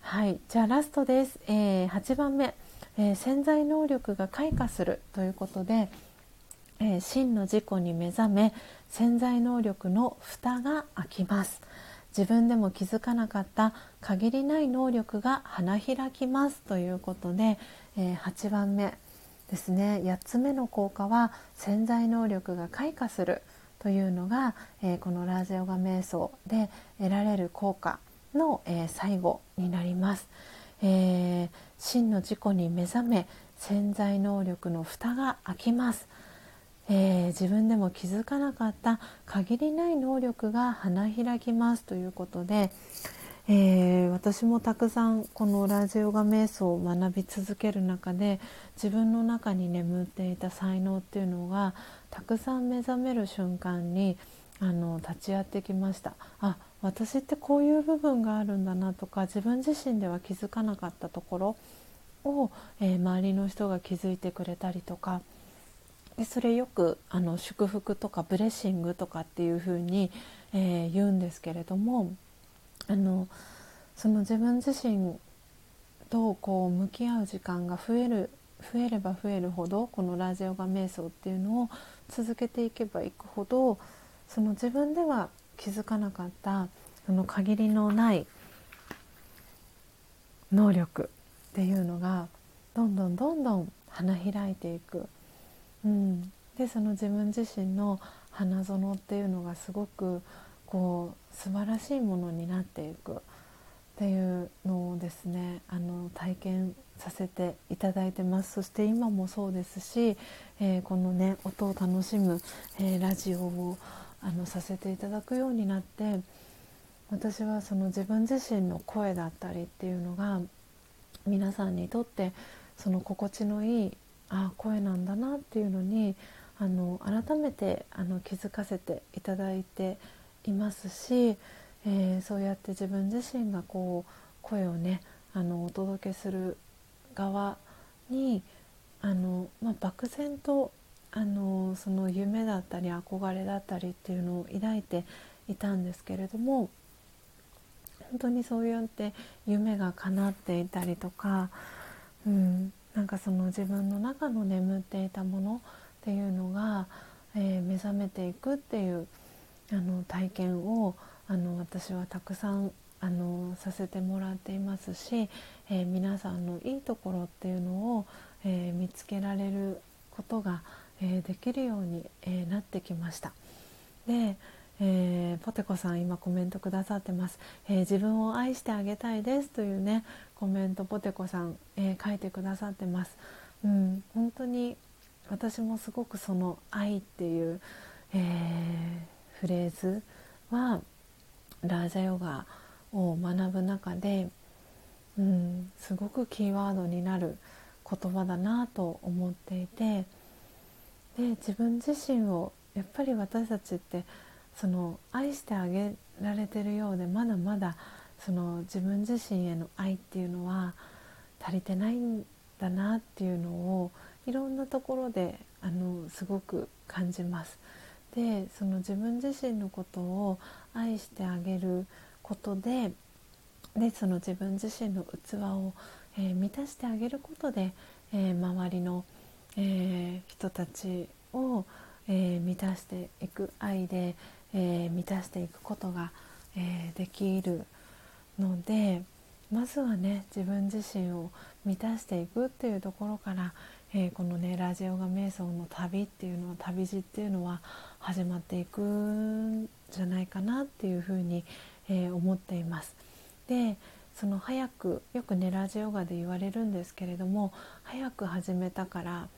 [SPEAKER 1] はい。じゃあラストです、えー、8番目、え潜在能力が開花するということで、え真の自己に目覚め潜在能力の蓋が開きます。自分でも気づかなかった限りない能力が花開きますということで、え8番目。ですね。8つ目の効果は潜在能力が開花するというのが、えー、このラージヨガ瞑想で得られる効果の、えー、最後になります、えー、真の自己に目覚め潜在能力の蓋が開きます、え自分でも気づかなかった限りない能力が花開きますということで、えー、私もたくさんこのラジオガ瞑想を学び続ける中で自分の中に眠っていた才能っていうのがたくさん目覚める瞬間にあの立ち会ってきました。あ私ってこういう部分があるんだなとか自分自身では気づかなかったところを、えー、周りの人が気づいてくれたりとかでそれよくあの祝福とかブレッシングとかっていうふうに、えー、言うんですけれどもあのその自分自身とこう向き合う時間が増える増えれば増えるほどこのラジオガ瞑想っていうのを続けていけばいくほどその自分では気づかなかったその限りのない能力っていうのがどんどんどんどん花開いていく、うん、でその自分自身の花園っていうのがすごくこう素晴らしいものになっていく。っていうのをですねあの体験させていただいてます。そして今もそうですし、えー、このね音を楽しむ、えー、ラジオをあのさせていただくようになって私はその自分自身の声だったりっていうのが皆さんにとってその心地のいいあ声なんだなっていうのにあの改めてあの気づかせていただいていますし、えー、そうやって自分自身がこう声をねあのお届けする側にあの、まあ、漠然とあのその夢だったり憧れだったりっていうのを抱いていたんですけれども本当にそうやって夢が叶っていたりとか、うん、なんかその自分の中の眠っていたものっていうのが、えー、目覚めていくっていうあの体験をあの私はたくさんあのさせてもらっていますし、えー、皆さんのいいところっていうのを、えー、見つけられることが、えー、できるように、えなってきました。で、えポテコさん今コメントくださってます、え自分を愛してあげたいですというねコメントポテコさん、え書いてくださってます。うん、本当に私もすごくその愛っていう、えーフレーズはラージャヨガを学ぶ中で、うん、すごくキーワードになる言葉だなと思っていてで自分自身をやっぱり私たちってその愛してあげられてるようでまだまだその自分自身への愛っていうのは足りてないんだなっていうのをいろんなところであのすごく感じます。でその自分自身のことを愛してあげることででその自分自身の器を、えー、満たしてあげることで、えー、周りの、えー、人たちを、え満たしていく愛で、え満たしていくことが、えできるのでまずはね自分自身を満たしていくっていうところから、えこのねラジオが瞑想の旅っていうのは旅路っていうのは始まっていくんじゃないかなっていうふうに、えー、思っています。でその早くよくねラジオガで言われるんですけれども早く始めたから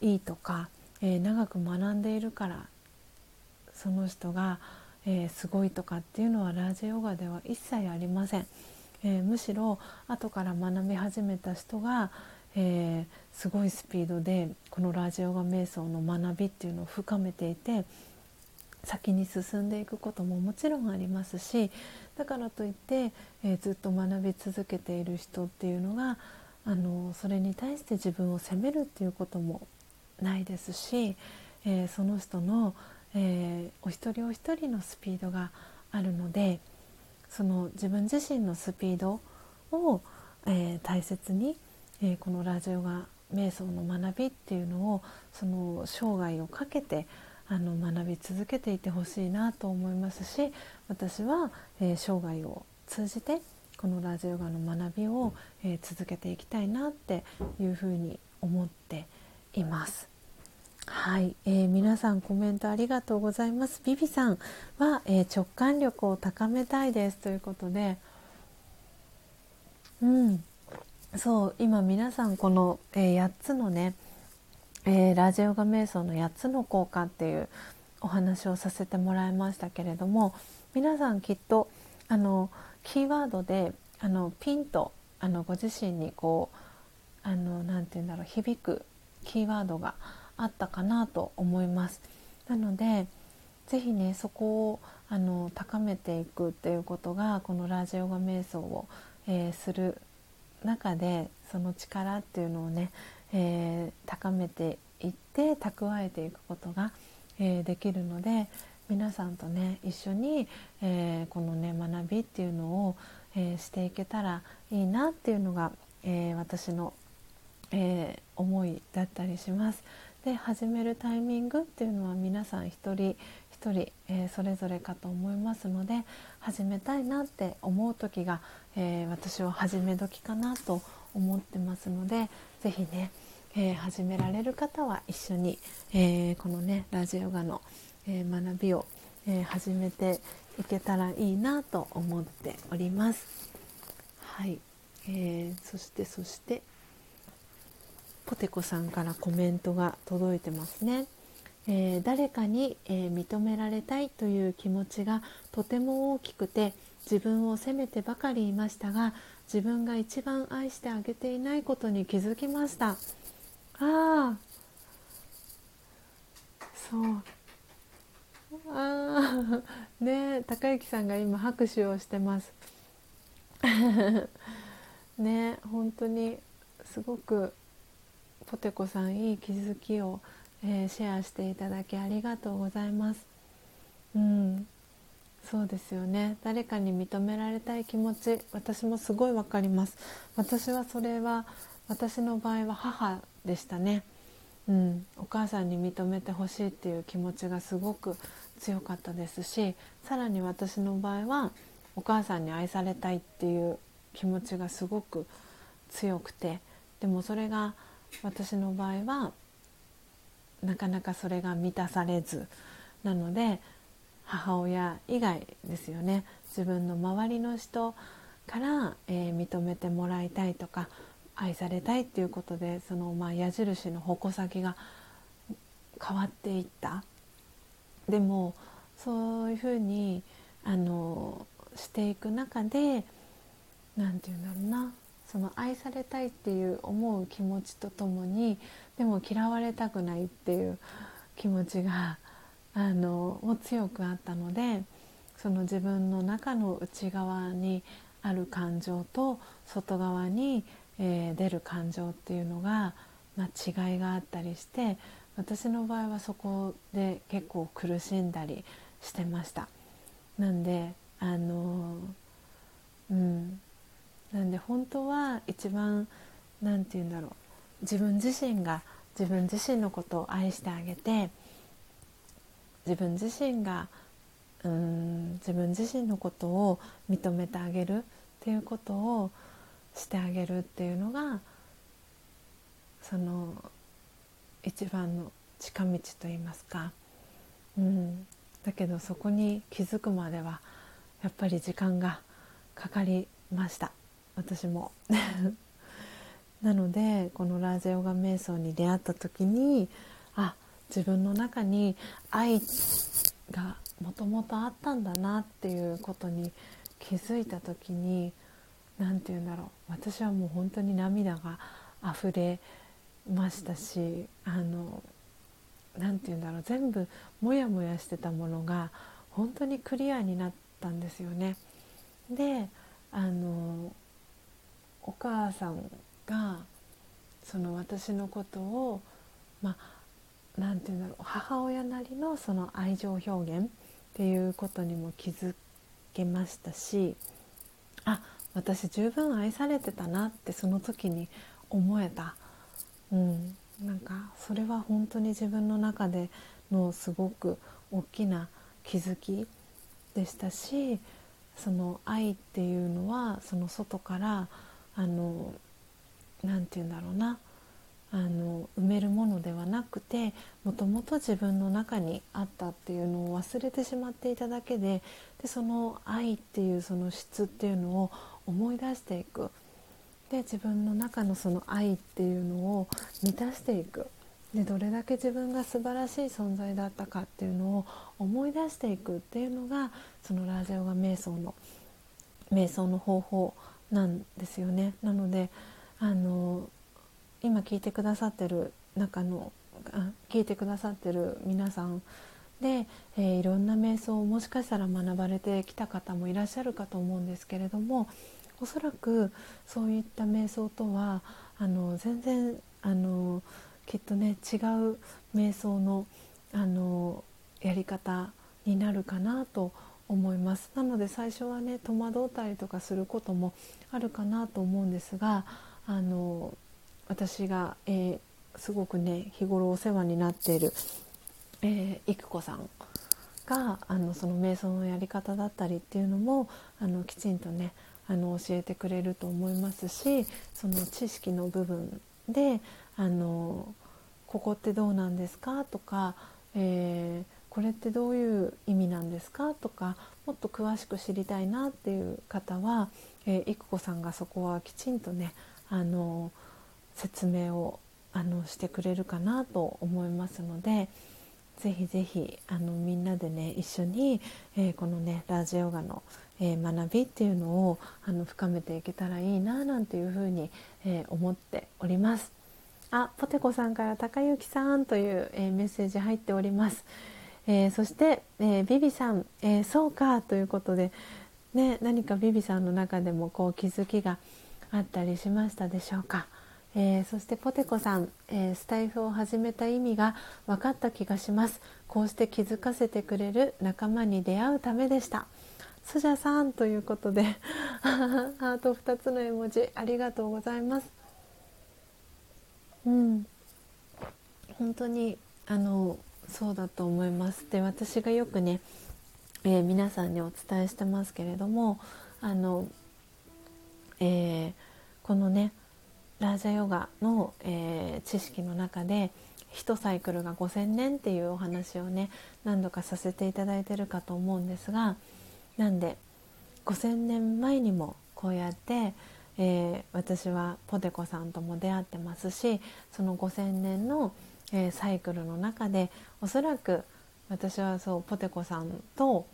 [SPEAKER 1] いいとか、えー、長く学んでいるからその人が、えー、すごいとかっていうのはラジオガでは一切ありません。えー、むしろ後から学び始めた人が、えー、すごいスピードでこのラジオガ瞑想の学びっていうのを深めていて先に進んでいくことももちろんありますしだからといって、えー、ずっと学び続けている人っていうのがあのそれに対して自分を責めるっていうこともないですし、えー、その人の、えー、お一人お一人のスピードがあるのでその自分自身のスピードを、えー、大切に、えこのラジオが瞑想の学びっていうのをその生涯をかけてあの学び続けていてほしいなと思いますし私は、えー、生涯を通じてこのラジオガの学びを、えー、続けていきたいなっていうふうに思っています。はい、えー、皆さんコメントありがとうございます。ビビさんは、えー、直感力を高めたいですということで、うん、そう今皆さんこの、えー、8つのね、えー、ラジオガ瞑想の8つの効果っていうお話をさせてもらいましたけれども皆さんきっとあのキーワードであのピンとあのご自身にこうあのなて言うんだろう響くキーワードがあったかなと思います。なので是非ねそこをあの高めていくっていうことがこのラジオガ瞑想を、えー、する中でその力っていうのをね、えー、高めていって蓄えていくことが、えー、できるので皆さんとね一緒に、えー、このね学びっていうのを、えしていけたらいいなっていうのが、え私の、え思いだったりします。で始めるタイミングっていうのは皆さん一人一人、えー、それぞれかと思いますので始めたいなって思う時が、えー、私は始め時かなと思ってますので是非ね、えー、始められる方は一緒に、えこのねラジオガの、え学びを、え始めていけたらいいなと思っております。はい、えー、そしてそしてポテコさんからコメントが届いてますね。えー、誰かに、えー、認められたいという気持ちがとても大きくて自分を責めてばかりいましたが自分が一番愛してあげていないことに気づきました。ああそう。ああね高之さんが今拍手をしてます。ね本当にすごくポテコさんいい気づきをえー、シェアしていただきありがとうございます。うん、そうですよね。誰かに認められたい気持ち私もすごいわかります。私はそれは私の場合は母でしたね、うん、お母さんに認めてほしいっていう気持ちがすごく強かったですしさらに私の場合はお母さんに愛されたいっていう気持ちがすごく強くてでもそれが私の場合はなかなかそれが満たされずなので母親以外ですよね。自分の周りの人から、えー、認めてもらいたいとか愛されたいっていうことでその、まあ、矢印の矛先が変わっていった。でもそういうふうにあのしていく中で何て言うんだろうな。その愛されたいっていう思う気持ちとともにでも嫌われたくないっていう気持ちがあのも強くあったのでその自分の中の内側にある感情と外側に、えー、出る感情っていうのが、まあ、違いがあったりして私の場合はそこで結構苦しんだりしてました。なんであのうんなんで本当は一番何て言うんだろう。自分自身が自分自身のことを愛してあげて自分自身がうん自分自身のことを認めてあげるっていうことをしてあげるっていうのがその一番の近道といいますか、うん、だけどそこに気づくまではやっぱり時間がかかりました。私も。なのでこのラージオガ瞑想に出会った時にあ自分の中に愛がもともとあったんだなっていうことに気づいた時に何て言うんだろう。私はもう本当に涙が溢れましたしあの何て言うんだろう。全部モヤモヤしてたものが本当にクリアになったんですよね。であのお母さんがその私のことをまあなて言うんだろう母親なりのその愛情表現っていうことにも気づけましたしあ私十分愛されてたなってその時に思えた、うん、なんかそれは本当に自分の中でのすごく大きな気づきでしたしその愛っていうのはその外からあの何て言うんだろうな。あの埋めるものではなくてもともと自分の中にあったっていうのを忘れてしまっていただけででその愛っていうその質っていうのを思い出していく。で自分の中のその愛っていうのを満たしていく。でどれだけ自分が素晴らしい存在だったかっていうのを思い出していくっていうのがそのラージャヨガ瞑想の瞑想の方法なんですよね。なのであの今聞いてくださってる中のあ聞いてくださってる皆さんで、えー、いろんな瞑想をもしかしたら学ばれてきた方もいらっしゃるかと思うんですけれどもおそらくそういった瞑想とはあの全然あのきっとね違う瞑想のあのやり方になるかなと思います思います。なので最初はね戸惑ったりとかすることもあるかなと思うんですがあの私が、えー、すごくね日頃お世話になっている、えー、育子さんがあのその瞑想のやり方だったりっていうのもあのきちんとねあの教えてくれると思いますしその知識の部分であのここってどうなんですかとか、えー、これってどういう意味なんですか？とかもっと詳しく知りたいなっていう方は、えー、子さんがそこはきちんとねあの説明をあのしてくれるかなと思いますのでぜひぜひあのみんなでね一緒に、えー、このねラージヨガの、えー、学びっていうのをあの深めていけたらいいななんていうふうに、えー、思っております。あポテコさんから高幸さんという、えメッセージ入っております。えそして、えビビさん、えそうかということで、ね、何かビビさんの中でもこう気づきがあったりしましたでしょうか。え、そしてポテコさん、え、スタイフを始めた意味が分かった気がします。こうして気づかせてくれる仲間に出会うためでした。スジャさんということで ハート2つの絵文字ありがとうございます。うん。本当にあのそうだと思います。で私がよくね、えー、皆さんにお伝えしてますけれどもあの、えー、このねラージャヨガの、えー、知識の中で1サイクルが5,000年っていうお話をね何度かさせていただいてるかと思うんですがなんで5,000年前にもこうやって、えー、私はポテコさんとも出会ってますしその5,000年の、えー、サイクルの中でおそらく私はそうポテコさんと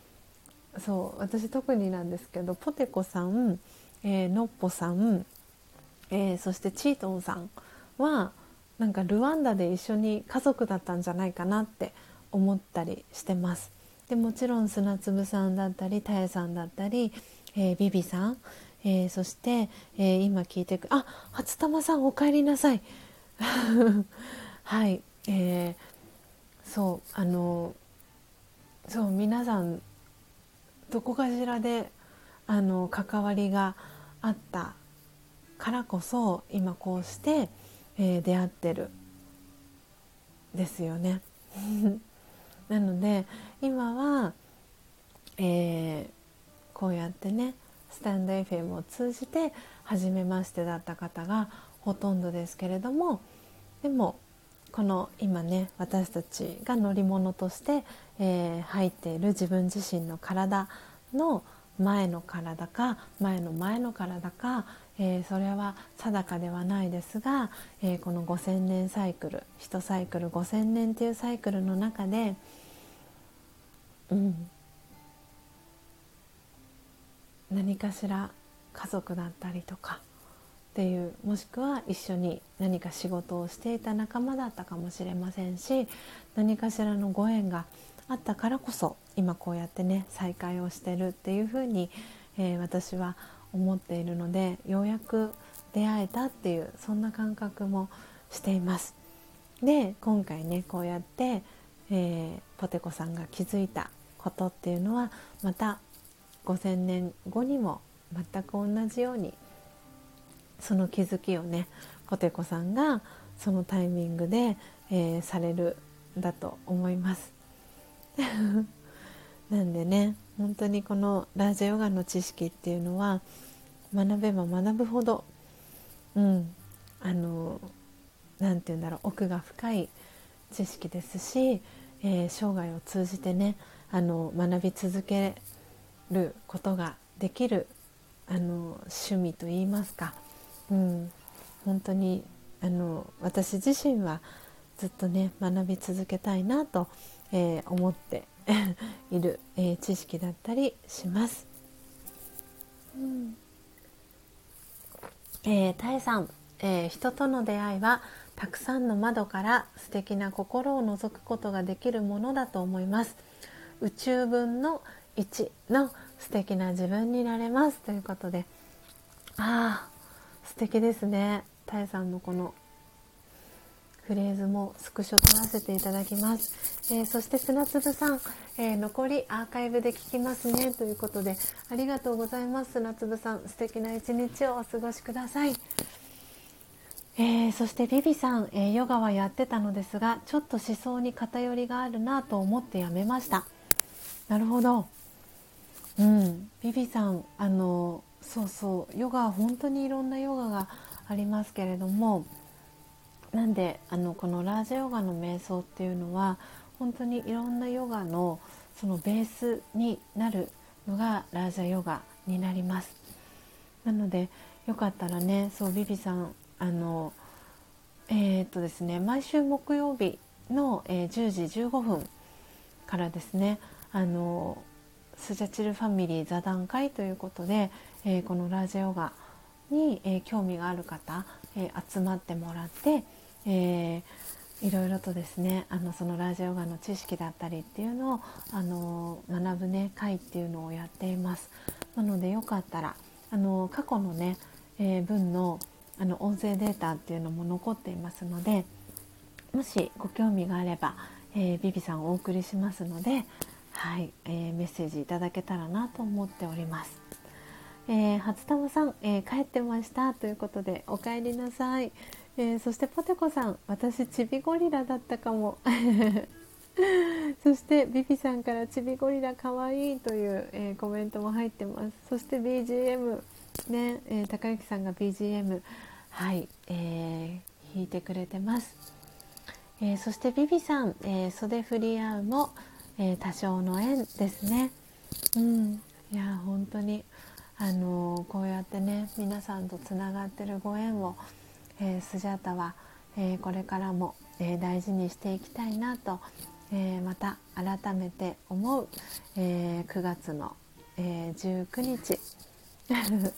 [SPEAKER 1] そう私特になんですけどポテコさん、えー、のっぽさんえー、そしてチートンさんはなんかルワンダで一緒に家族だったんじゃないかなって思ったりしてます。でもちろん砂粒さんだったりタエさんだったり、えー、ビビさん、えー、そして、えー、今聞いてくあ初玉さんお帰りなさい はい、えー、そうあのそう皆さんどこかしらであの関わりがあったからこそ今こうして、えー、出会ってるですよね。なので今は、えー、こうやってねスタンド FM を通じて初めましてだった方がほとんどですけれどもでもこの今ね私たちが乗り物として、えー、入っている自分自身の体の前の体か前の前の体かえー、それは定かではないですが、えー、この5,000年サイクル1サイクル5,000年っていうサイクルの中で、うん、何かしら家族だったりとかっていうもしくは一緒に何か仕事をしていた仲間だったかもしれませんし何かしらのご縁があったからこそ今こうやってね再会をしてるっていうふうに、えー、私は思っているのでようやく出会えたっていうそんな感覚もしています。で今回ねこうやって、えー、ポテコさんが気づいたことっていうのはまた5,000年後にも全く同じようにその気づきをねポテコさんがそのタイミングで、えー、されるだと思います。なんでね本当にこのラージャヨガの知識っていうのは学べば学ぶほどうんあの何て言うんだろう奥が深い知識ですし、えー、生涯を通じてねあの学び続けることができるあの趣味といいますか、うん、本当にあの私自身はずっとね学び続けたいなと、えー、思って いる、えー、知識だったりします。うん。えー、タエさん、えー、人との出会いはたくさんの窓から素敵な心を覗くことができるものだと思います。宇宙分の1の素敵な自分になれますということで。ああ敵ですね。タエさんのこのフレーズもスクショ取らせていただきます、えー、そして砂粒さん、えー、残りアーカイブで聞きますね。ということでありがとうございます。砂粒さん素敵な一日をお過ごしください、えー、そしてビビさん、えヨガはやってたのですがちょっと思想に偏りがあるなと思ってやめました。なるほど。うん。ビビさんあのそうそう。ヨガは本当にいろんなヨガがありますけれどもなんであのこのラージャヨガの瞑想っていうのは本当にいろんなヨガのそのベースになるのがラージャヨガになります。なのでよかったらねそうビビさんあのえー、っとですね毎週木曜日の、えー、10時15分からですねあのスジャチルファミリー座談会ということで、えー、このラジャヨガに、え興味がある方、え集まってもらってえー、いろいろとですねあのそのラジオガの知識だったりっていうのをあの学ぶね会っていうのをやっていますなのでよかったらあの過去のね、えー、文のあの音声データっていうのも残っていますのでもしご興味があれば、えー、ビビさんお送りしますので、はいえー、メッセージいただけたらなと思っております。えー、初玉さん、えー、帰ってましたということでお帰りなさい。えー、そしてポテコさん私ちびゴリラだったかも。そしてビビさんからちびゴリラかわいいという、えー、コメントも入ってます。そして BGM ね、えー、高之さんが BGM はい、えー、弾いてくれてます、えー、そしてビビさん、えー、袖振り合うも、えー、多少の縁ですね。うん。いや本当にあのこうやってね皆さんとつながってるご縁をえー、スジャータは、えー、これからも、えー、大事にしていきたいなと、えまた改めて思う、え9月の、え19日。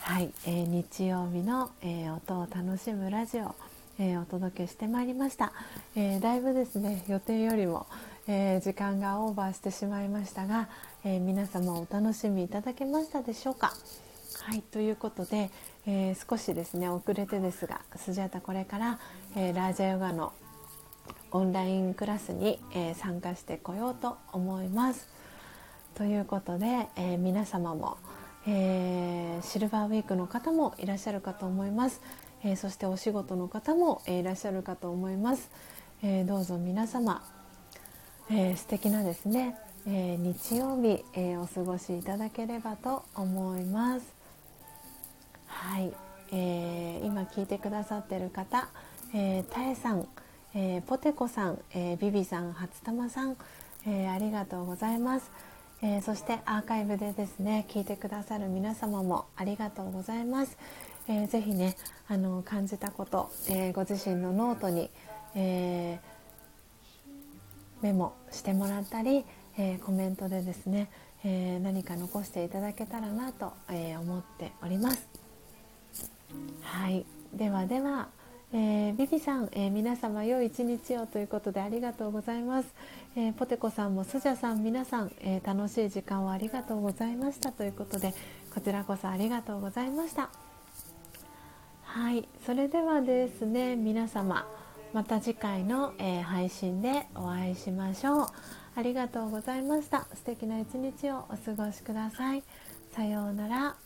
[SPEAKER 1] はい、え日曜日の、え音を楽しむラジオ、えお届けしてまいりました、えだいぶですね予定よりも、え時間がオーバーしてしまいましたが、え皆様お楽しみいただけましたでしょうか？はいということで、えー、少しですね遅れてですがスジャータこれから、えー、ラージャヨガのオンラインクラスに、え、参加してこようと思います。ということで、え皆様も、えシルバーウィークの方もいらっしゃるかと思います。えそしてお仕事の方も、えいらっしゃるかと思います。えどうぞ皆様、えー、素敵なですね、え日曜日、えお過ごしいただければと思います。はい、えー、今聞いてくださってる方、えー、たえさん、えー、ポテコさん、えー、ビビさん、初玉さん、えー、ありがとうございます、えー、そしてアーカイブでですね聞いてくださる皆様もありがとうございます、えー、ぜひねあの感じたこと、えー、ご自身のノートに、えー、メモしてもらったり、えー、コメントでですね、えー、何か残していただけたらなと、えー、思っております。はい。ではでは、えー、ビビさん、えー、皆様良い一日をということでありがとうございます、えー、ポテコさんもスジャさん皆さん、え楽しい時間をありがとうございましたということでこちらこそありがとうございました。はい。それではですね皆様また次回の、えー、配信でお会いしましょう。ありがとうございました。素敵な一日をお過ごしください。さようなら。